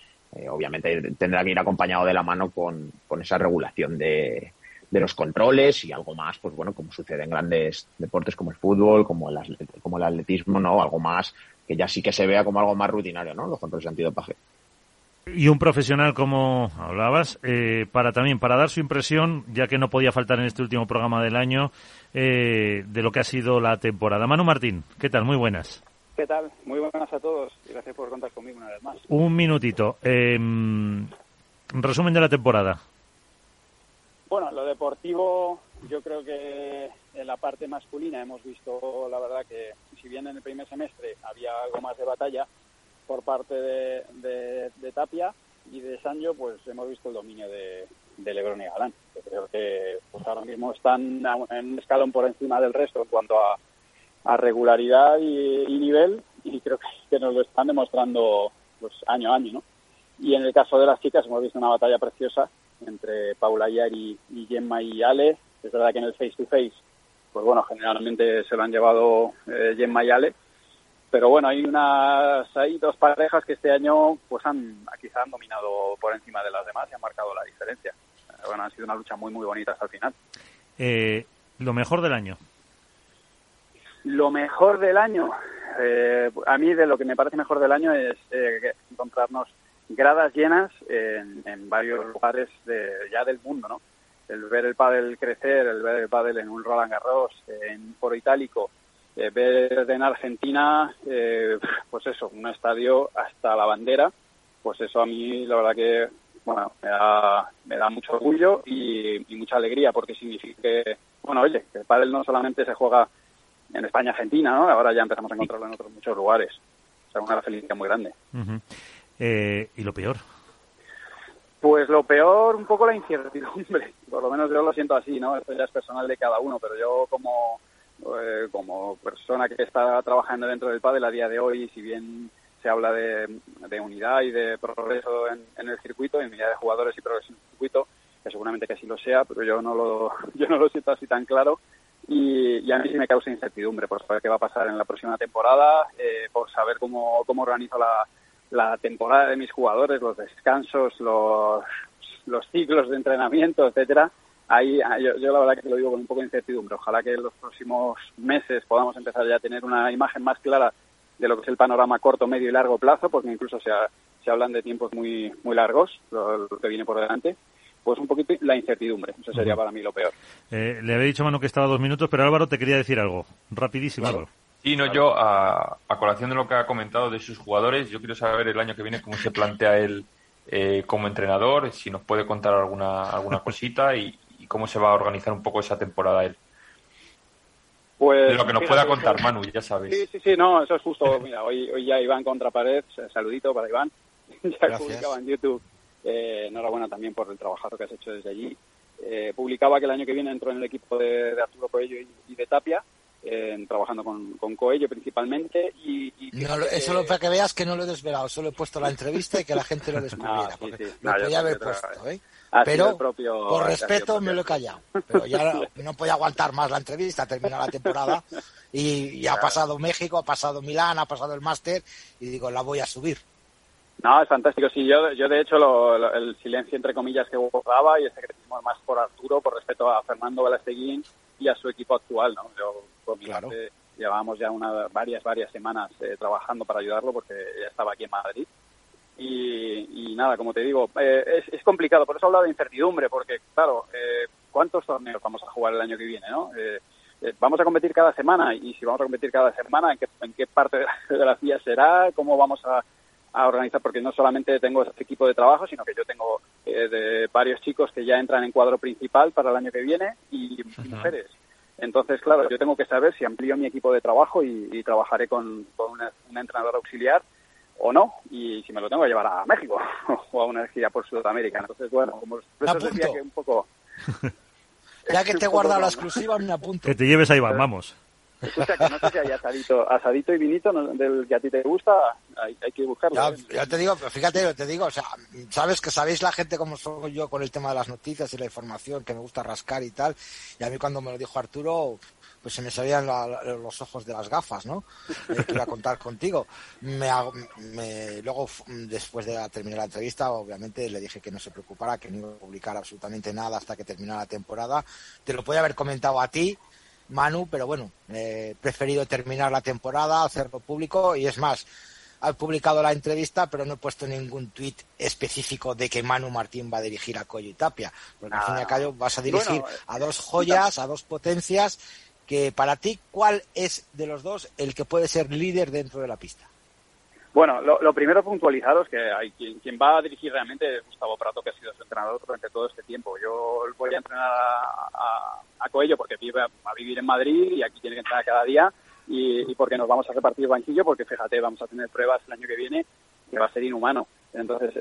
obviamente tendrá que ir acompañado de la mano con, con esa regulación de, de los controles y algo más, pues bueno, como sucede en grandes deportes como el fútbol, como el, como el atletismo, ¿no? Algo más que ya sí que se vea como algo más rutinario, ¿no? Los controles de antidopaje. Y un profesional, como hablabas, eh, para también, para dar su impresión, ya que no podía faltar en este último programa del año, eh, de lo que ha sido la temporada. Manu Martín, ¿qué tal? Muy buenas. ¿Qué tal? Muy buenas a todos. Gracias por contar conmigo una vez más. Un minutito. Eh, resumen de la temporada. Bueno, lo deportivo, yo creo que en la parte masculina hemos visto, la verdad, que si bien en el primer semestre había algo más de batalla por parte de, Tapia y de Sancho, pues hemos visto el dominio de, de Lebron y Galán. Yo creo que pues ahora mismo están en un escalón por encima del resto en cuanto a, regularidad y, nivel y creo que, nos lo están demostrando pues año a año, ¿no? Y en el caso de las chicas hemos visto una batalla preciosa entre Paula Yari y Gemma y Ale. Es verdad que en el face to face, pues bueno, generalmente se lo han llevado eh, Gemma y Ale. Pero bueno, hay unas, hay dos parejas que este año pues han quizá han dominado por encima de las demás y han marcado la diferencia. Eh, bueno, ha sido una lucha muy muy bonita hasta el final. Eh, lo mejor del año. Lo mejor del año. a mí de lo que me parece mejor del año es encontrarnos gradas llenas en, en varios lugares de, ya del mundo, ¿no? El ver el pádel crecer, el ver el pádel en un Roland Garros, en Foro Itálico, eh, ver en Argentina, eh, pues eso, un estadio hasta la bandera, pues eso a mí la verdad que, bueno, me da, me da mucho orgullo y, mucha alegría porque significa que, bueno, oye, que el pádel no solamente se juega en España, Argentina, ¿no? Ahora ya empezamos a encontrarlo en otros muchos lugares. O sea, una felicidad muy grande. Eh, ¿Y lo peor? Pues lo peor, un poco la incertidumbre. Por lo menos yo lo siento así, ¿no? Esto ya es personal de cada uno, pero yo como, eh, como persona que está trabajando dentro del pádel a día de hoy, si bien se habla de, unidad y de progreso en, el circuito, de unidad de jugadores y progreso en el circuito, que seguramente que sí lo sea, pero yo no lo, yo no lo siento así tan claro. Y, a mí sí me causa incertidumbre por saber qué va a pasar en la próxima temporada, eh, por saber cómo, cómo organizo la, la temporada de mis jugadores, los descansos, los, los ciclos de entrenamiento, etcétera. Ahí, yo, yo, la verdad que lo digo con un poco de incertidumbre. Ojalá que en los próximos meses podamos empezar ya a tener una imagen más clara de lo que es el panorama corto, medio y largo plazo, porque incluso se, se hablan de tiempos muy, muy largos, lo, que viene por delante pues un poquito la incertidumbre. Eso sería para mí lo peor. Eh, le había dicho Manu que estaba dos minutos, pero Álvaro te quería decir algo. Rapidísimo, Álvaro. Sí, no, yo, a, colación de lo que ha comentado de sus jugadores, yo quiero saber el año que viene cómo se plantea él eh, como entrenador, si nos puede contar alguna, alguna cosita y, cómo se va a organizar un poco esa temporada él. Pues, de lo que nos pueda contar, Manu, ya sabes. Sí, sí, sí, no, eso es justo. Mira, hoy, hoy ya Iván contra pared, saludito para Iván, ya publicaba en YouTube. Eh, enhorabuena también por el trabajo que has hecho desde allí. Eh, publicaba que el año que viene entró en el equipo de, Arturo Coello y de Tapia trabajando con, con Coello principalmente. Y, eso lo para que veas que no lo he desvelado, solo he puesto la entrevista y que la gente lo descubriera. Ah, lo podía haber puesto, ¿eh? Pero por respeto me lo he callado. Pero ya no podía aguantar más la entrevista, terminó la temporada y, ha pasado México, ha pasado Milán, ha pasado el máster y digo, la voy a subir. No, es fantástico. Sí, yo, yo de hecho el silencio entre comillas que guardaba y el secretismo más por Arturo, por respeto a Fernando Velasteguín y a su equipo actual, ¿no? Yo por mi parte llevábamos ya una, varias, varias semanas eh, trabajando para ayudarlo porque ya estaba aquí en Madrid. Y, nada, como te digo, eh, es, complicado, por eso he hablado de incertidumbre, porque claro, eh, ¿cuántos torneos vamos a jugar el año que viene? ¿no? vamos a competir cada semana y si vamos a competir cada semana, ¿en qué, en qué parte de la geografía será? ¿Cómo vamos a, organizar? Porque no solamente tengo este equipo de trabajo, sino que yo tengo de varios chicos que ya entran en cuadro principal para el año que viene y mujeres. Entonces, claro, yo tengo que saber si amplío mi equipo de trabajo y, trabajaré con, un entrenador auxiliar o no, y si me lo tengo que llevar a México o a una gira por Sudamérica. Entonces, bueno, como eso decía que un poco... ya que te he guardado la exclusiva, me apunto. Que te lleves a Iván, vamos. Escucha, que no sé si hay asadito, asadito y vinito del que a ti te gusta, hay, que buscarlo. Ya, ¿eh? ya, te digo, fíjate, te digo, o sea, sabes que sabéis la gente como soy yo con el tema de las noticias y la información, que me gusta rascar y tal, y a mí cuando me lo dijo Arturo, pues se me salían los ojos de las gafas, ¿no? Eh, que iba a contar contigo. Me, me, luego, después de terminar la entrevista, obviamente le dije que no se preocupara, que no iba a publicar absolutamente nada hasta que terminara la temporada. Te lo podía haber comentado a ti, Manu, pero bueno, he preferido terminar la temporada, hacerlo público y es más, he publicado la entrevista, pero no he puesto ningún tuit específico de que Manu Martín va a dirigir a Coyo y Tapia, porque al fin y al cabo vas a dirigir a dos joyas, a dos potencias, que para ti, ¿cuál es de los dos el que puede ser líder dentro de la pista? Bueno, lo, primero puntualizaros que hay quien, quien, va a dirigir realmente es Gustavo Prato, que ha sido su entrenador durante todo este tiempo. Yo voy a entrenar a, a, Coello porque vive a, vivir en Madrid y aquí tiene que entrenar cada día y, porque nos vamos a repartir banquillo porque fíjate, vamos a tener pruebas el año que viene que va a ser inhumano. Entonces,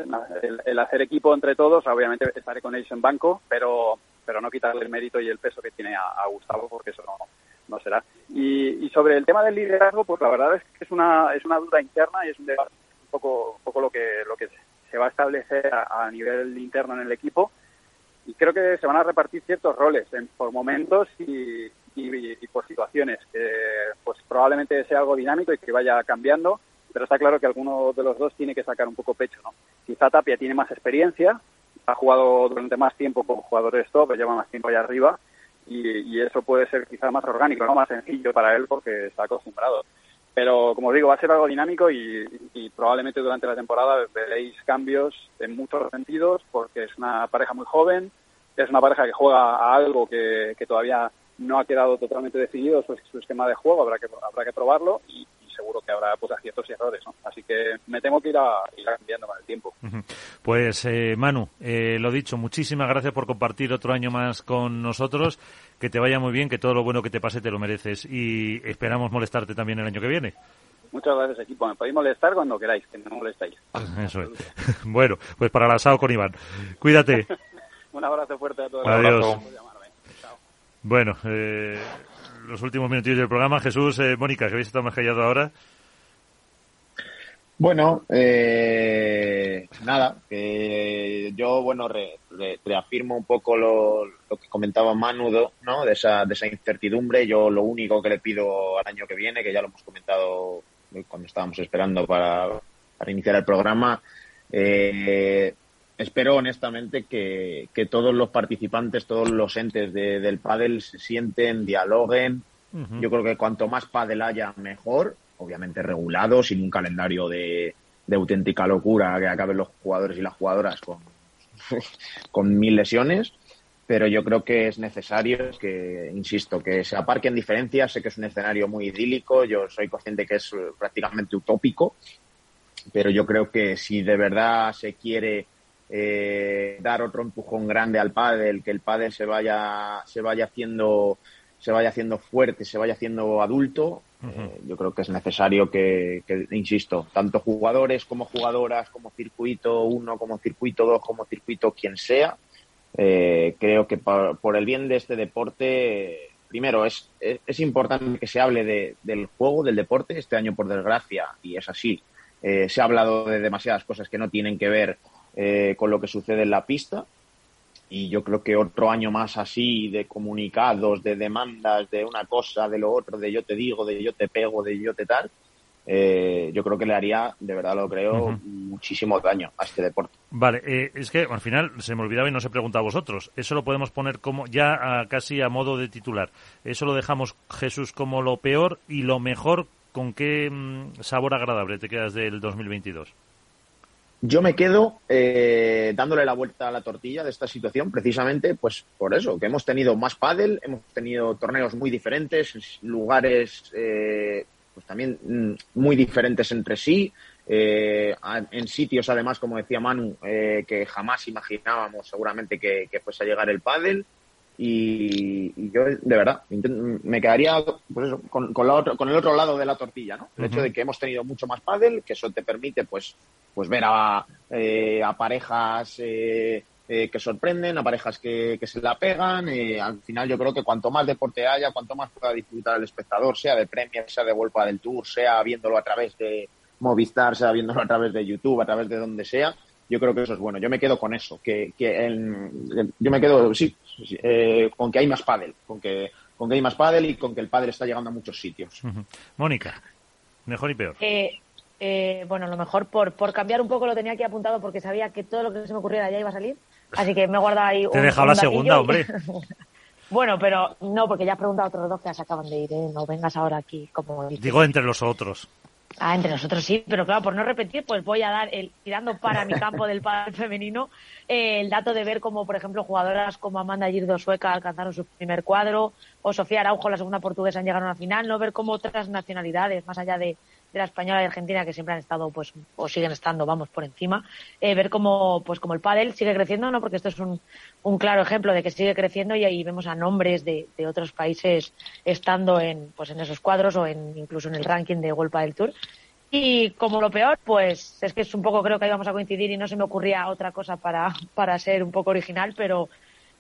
el, hacer equipo entre todos, obviamente estaré con ellos en banco, pero, pero no quitarle el mérito y el peso que tiene a, a Gustavo porque eso no, no será. Y, sobre el tema del liderazgo, pues la verdad es que es una, es una duda interna y es un debate un poco, un poco lo que, lo que se va a establecer a, nivel interno en el equipo. Y creo que se van a repartir ciertos roles por momentos y, y, por situaciones, que pues probablemente sea algo dinámico y que vaya cambiando, pero está claro que alguno de los dos tiene que sacar un poco pecho. ¿no? Quizá Tapia tiene más experiencia, ha jugado durante más tiempo con jugadores top, lleva más tiempo allá arriba, y, eso puede ser quizá más orgánico, no más sencillo para él porque está acostumbrado. Pero como digo, va a ser algo dinámico y, probablemente durante la temporada veréis cambios en muchos sentidos porque es una pareja muy joven, es una pareja que juega a algo que, todavía no ha quedado totalmente decidido su, su, esquema de juego, habrá que, habrá que probarlo y, seguro que habrá pues aciertos y errores, ¿no? Así que me temo que irá, irá cambiando con el tiempo. Pues eh, Manu, eh, lo dicho, muchísimas gracias por compartir otro año más con nosotros, que te vaya muy bien, que todo lo bueno que te pase te lo mereces y esperamos molestarte también el año que viene. Muchas gracias, equipo. Me podéis molestar cuando queráis, que no molestáis. Eso es. bueno, pues para el asado con Iván. Cuídate. Un abrazo fuerte a todos. Adiós. Bueno, eh, los últimos minutos del programa. Jesús, eh, Mónica, que habéis estado más callado ahora. Bueno, eh, nada, que yo, bueno, reafirmo un poco lo, que comentaba Manu, ¿no? De esa, de esa incertidumbre. Yo lo único que le pido al año que viene, que ya lo hemos comentado cuando estábamos esperando para, iniciar el programa, eh, espero honestamente que, todos los participantes, todos los entes del pádel se sienten, dialoguen. Yo creo que cuanto más pádel haya, mejor obviamente regulado, sin un calendario de, auténtica locura que acaben los jugadores y las jugadoras con, con mil lesiones. Pero yo creo que es necesario que, insisto, que se aparquen diferencias. Sé que es un escenario muy idílico, yo soy consciente que es prácticamente utópico, pero yo creo que si de verdad se quiere eh, dar otro empujón grande al pádel, que el pádel se vaya, se vaya haciendo se vaya haciendo fuerte, se vaya haciendo adulto, eh, yo creo que es necesario que, insisto, tanto jugadores como jugadoras, como circuito 1, como circuito 2, como circuito quien sea, eh, creo que por, el bien de este deporte, primero, es, es, importante que se hable del juego, del deporte, este año por desgracia, y es así, eh, se ha hablado de demasiadas cosas que no tienen que ver con lo que sucede en la pista, y yo creo que otro año más así de comunicados, de demandas, de una cosa, de lo otro, de yo te digo, de yo te pego, de yo te tal, eh, yo creo que le haría, de verdad lo creo, muchísimo daño a este deporte. Vale, eh, es que al final se me olvidaba y no se pregunta a vosotros. Eso lo podemos poner como ya casi a modo de titular. Eso lo dejamos, Jesús, como lo peor y lo mejor. ¿Con qué mm, sabor agradable te quedas del 2022? Yo me quedo eh, dándole la vuelta a la tortilla de esta situación, precisamente, pues por eso, que hemos tenido más pádel, hemos tenido torneos muy diferentes, lugares eh, pues también mm, muy diferentes entre sí, eh, en sitios además, como decía Manu, que jamás imaginábamos seguramente que, fuese a llegar el pádel. Y, yo, de verdad, me quedaría pues con, con, con, el otro lado de la tortilla, ¿no? El hecho de que hemos tenido mucho más pádel, que eso te permite, pues, pues ver a, eh, a parejas eh, eh, que sorprenden, a parejas que, que se la pegan. al final yo creo que cuanto más deporte haya, cuanto más pueda disfrutar el espectador, sea de Premier, sea de Vuelta del Tour, sea viéndolo a través de Movistar, sea viéndolo a través de YouTube, a través de donde sea, yo creo que eso es bueno. Yo me quedo con eso, que, que yo me quedo, sí, con que hay más pádel, con que, con que hay más pádel y con que el pádel está llegando a muchos sitios. Mónica, mejor y peor. Eh, bueno, lo mejor por, por cambiar un poco lo tenía aquí apuntado porque sabía que todo lo que se me ocurriera ya iba a salir. Así que me he guardado ahí Te he dejado la segunda, hombre. bueno, pero no, porque ya has preguntado a otros dos que se acaban de ir, ¿eh? No vengas ahora aquí como... Digo entre los otros. Ah, entre nosotros sí, pero claro, por no repetir, pues voy a dar, el, tirando para mi campo del padre femenino, eh, el dato de ver cómo, por ejemplo, jugadoras como Amanda Girdo Sueca alcanzaron su primer cuadro, o Sofía Araujo, la segunda portuguesa, llegaron a la final, no ver cómo otras nacionalidades, más allá de, de la española y argentina que siempre han estado pues o siguen estando vamos por encima eh, ver cómo pues como el pádel sigue creciendo no porque esto es un, un claro ejemplo de que sigue creciendo y ahí vemos a nombres de, de otros países estando en pues en esos cuadros o en incluso en el ranking de World del Tour. Y como lo peor, pues es que es un poco, creo que ahí vamos a coincidir y no se me ocurría otra cosa para, para ser un poco original, pero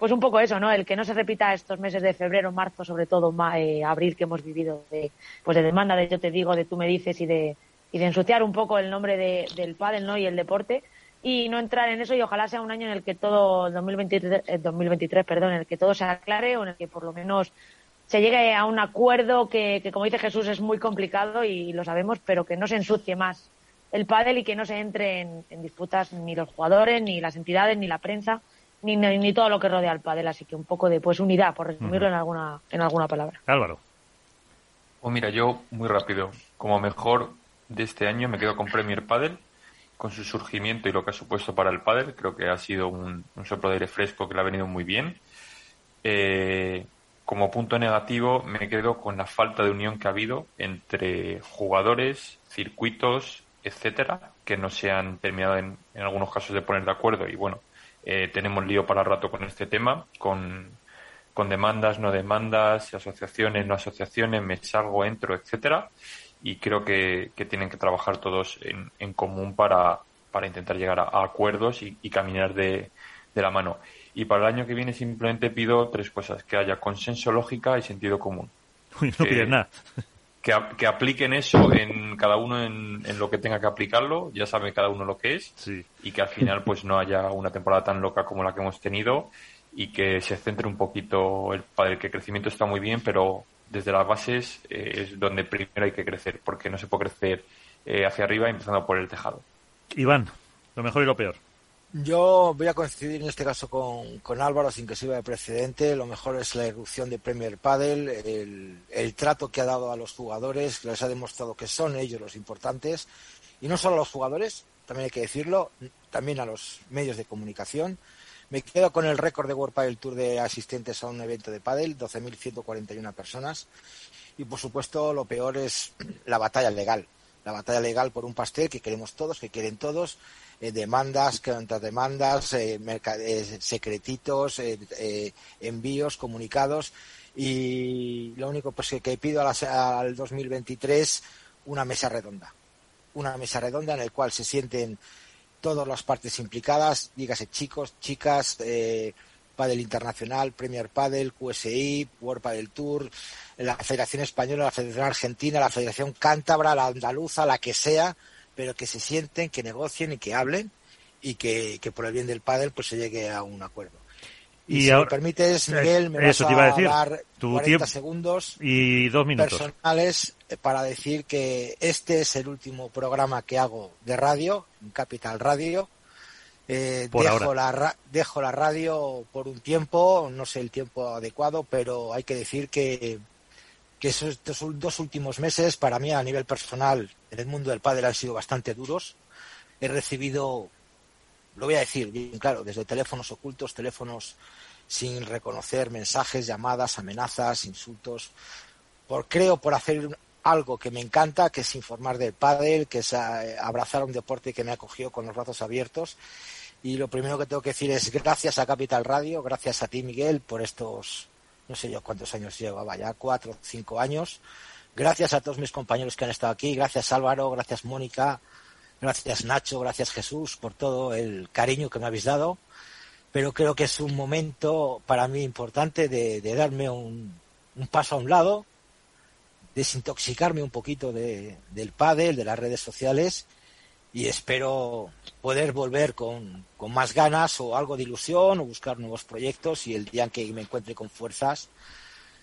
pues un poco eso, ¿no? El que no se repita estos meses de febrero, marzo, sobre todo eh, abril que hemos vivido de, pues de demanda de yo te digo, de tú me dices y de, y de ensuciar un poco el nombre de, del pádel, ¿no? Y el deporte y no entrar en eso y ojalá sea un año en el que todo 2023, 2023 eh, perdón, en el que todo se aclare o en el que por lo menos se llegue a un acuerdo que, que como dice Jesús es muy complicado y lo sabemos, pero que no se ensucie más el pádel y que no se entre en, en disputas ni los jugadores, ni las entidades, ni la prensa, ni, ni, todo lo que rodea al pádel, así que un poco de pues unidad, por resumirlo en alguna en alguna palabra. Álvaro. Pues mira, yo muy rápido, como mejor de este año me quedo con Premier Padel, con su surgimiento y lo que ha supuesto para el pádel, creo que ha sido un, soplo de aire fresco que le ha venido muy bien. Eh, como punto negativo me quedo con la falta de unión que ha habido entre jugadores, circuitos, etcétera, que no se han terminado en, en algunos casos de poner de acuerdo y bueno, eh, tenemos lío para rato con este tema, con, con demandas, no demandas, asociaciones, no asociaciones, me salgo, entro, etcétera. Y creo que, que tienen que trabajar todos en, en común para, para intentar llegar a, acuerdos y, caminar de, de, la mano. Y para el año que viene simplemente pido tres cosas, que haya consenso, lógica y sentido común. no pides nada. Que, apliquen eso en cada uno en, lo que tenga que aplicarlo, ya sabe cada uno lo que es, y que al final pues no haya una temporada tan loca como la que hemos tenido y que se centre un poquito el padre, que el crecimiento está muy bien, pero desde las bases eh, es donde primero hay que crecer, porque no se puede crecer eh, hacia arriba empezando por el tejado. Iván, lo mejor y lo peor. Yo voy a coincidir en este caso con, Álvaro sin que sirva de precedente. Lo mejor es la irrupción de Premier Padel, el, trato que ha dado a los jugadores, les ha demostrado que son ellos los importantes. Y no solo a los jugadores, también hay que decirlo, también a los medios de comunicación. Me quedo con el récord de World Padel Tour de asistentes a un evento de Padel, 12.141 personas. Y por supuesto, lo peor es la batalla legal. La batalla legal por un pastel que queremos todos, que quieren todos eh, demandas, contrademandas, eh, eh, secretitos, eh, envíos, comunicados. Y lo único pues que, pido al 2023 una mesa redonda, una mesa redonda en el cual se sienten todas las partes implicadas, dígase chicos, chicas, eh, Padel Internacional, Premier Padel, QSI, World Padel Tour, la Federación Española, la Federación Argentina, la Federación Cántabra, la Andaluza, la que sea, pero que se sienten, que negocien y que hablen y que, por el bien del pádel pues se llegue a un acuerdo. Y, si me permites, Miguel, me vas a, dar 40 segundos y dos minutos personales eh, para decir que este es el último programa que hago de radio, en Capital Radio. Eh, dejo, La, dejo la radio por un tiempo, no sé el tiempo adecuado, pero hay que decir que que esos dos últimos meses para mí a nivel personal en el mundo del pádel han sido bastante duros. He recibido, lo voy a decir bien claro, desde teléfonos ocultos, teléfonos sin reconocer, mensajes, llamadas, amenazas, insultos, por creo por hacer algo que me encanta, que es informar del pádel, que es eh, abrazar un deporte que me ha cogido con los brazos abiertos. Y lo primero que tengo que decir es gracias a Capital Radio, gracias a ti Miguel por estos no sé yo cuántos años llevaba ya, cuatro, cinco años. Gracias a todos mis compañeros que han estado aquí, gracias Álvaro, gracias Mónica, gracias Nacho, gracias Jesús por todo el cariño que me habéis dado. Pero creo que es un momento para mí importante de, darme un, paso a un lado, desintoxicarme un poquito de, del pádel, de las redes sociales y espero poder volver con, más ganas o algo de ilusión o buscar nuevos proyectos y el día en que me encuentre con fuerzas,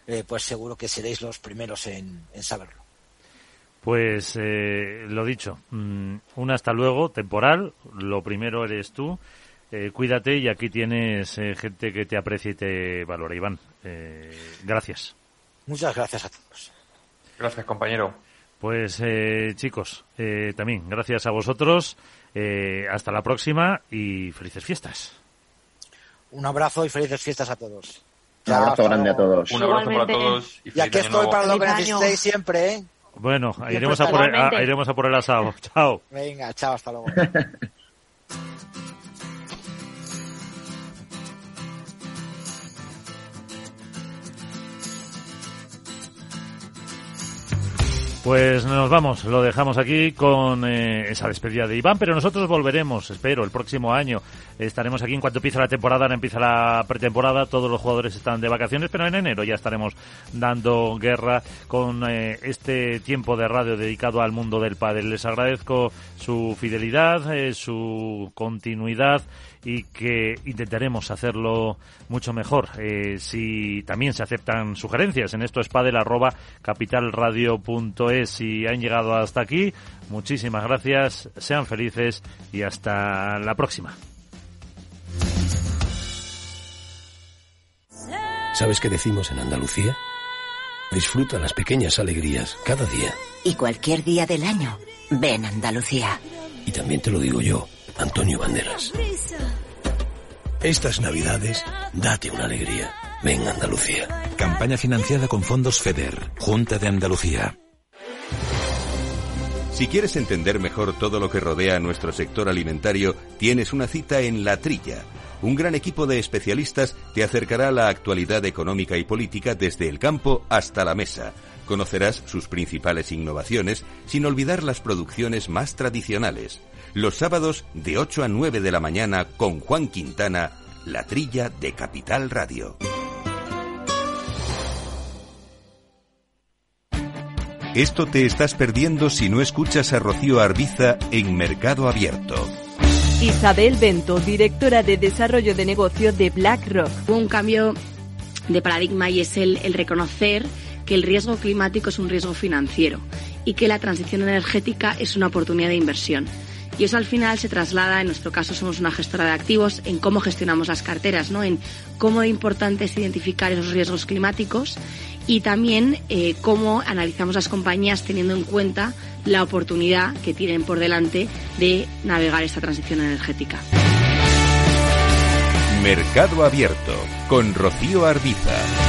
eh, pues seguro que seréis los primeros en, saberlo. Pues eh, lo dicho, mm, un hasta luego temporal, lo primero eres tú, eh, cuídate y aquí tienes gente que te aprecia y te valora. Iván, gracias. Muchas gracias a todos. Gracias, compañero. Pues eh, chicos, eh, también gracias a vosotros. Eh, hasta la próxima y felices fiestas. Un abrazo y felices fiestas a todos. Un abrazo grande a todos. Un abrazo para todos. Y, aquí estoy para lo que necesitéis siempre, ¿eh? Bueno, iremos a, por el, iremos a por el asado. Chao. Venga, chao, hasta luego. Pues nos vamos, lo dejamos aquí con eh, esa despedida de Iván, pero nosotros volveremos, espero, el próximo año. Estaremos aquí en cuanto empiece la temporada, empieza la pretemporada, todos los jugadores están de vacaciones, pero en enero ya estaremos dando guerra con eh, este tiempo de radio dedicado al mundo del pádel. Les agradezco su fidelidad, eh, su continuidad y que intentaremos hacerlo mucho mejor. Eh, si también se aceptan sugerencias en esto es arroba capitalradio.es. Si han llegado hasta aquí, muchísimas gracias, sean felices y hasta la próxima. ¿Sabes qué decimos en Andalucía? Disfruta las pequeñas alegrías cada día. Y cualquier día del año, ven Andalucía. Y también te lo digo yo, Antonio Banderas. Estas navidades, date una alegría. Ven Andalucía. Campaña financiada con fondos FEDER, Junta de Andalucía. Si quieres entender mejor todo lo que rodea a nuestro sector alimentario, tienes una cita en La Trilla. Un gran equipo de especialistas te acercará a la actualidad económica y política desde el campo hasta la mesa. Conocerás sus principales innovaciones sin olvidar las producciones más tradicionales los sábados de 8 a 9 de la mañana con Juan Quintana, la trilla de Capital Radio. Esto te estás perdiendo si no escuchas a Rocío Arbiza en Mercado Abierto. Isabel Bento, directora de Desarrollo de Negocio de BlackRock. Hubo un cambio de paradigma y es el, el reconocer que el riesgo climático es un riesgo financiero y que la transición energética es una oportunidad de inversión. Y eso al final se traslada, en nuestro caso somos una gestora de activos, en cómo gestionamos las carteras, ¿no? en cómo importante es identificar esos riesgos climáticos y también eh, cómo analizamos las compañías teniendo en cuenta la oportunidad que tienen por delante de navegar esta transición energética. Mercado Abierto con Rocío Arbiza.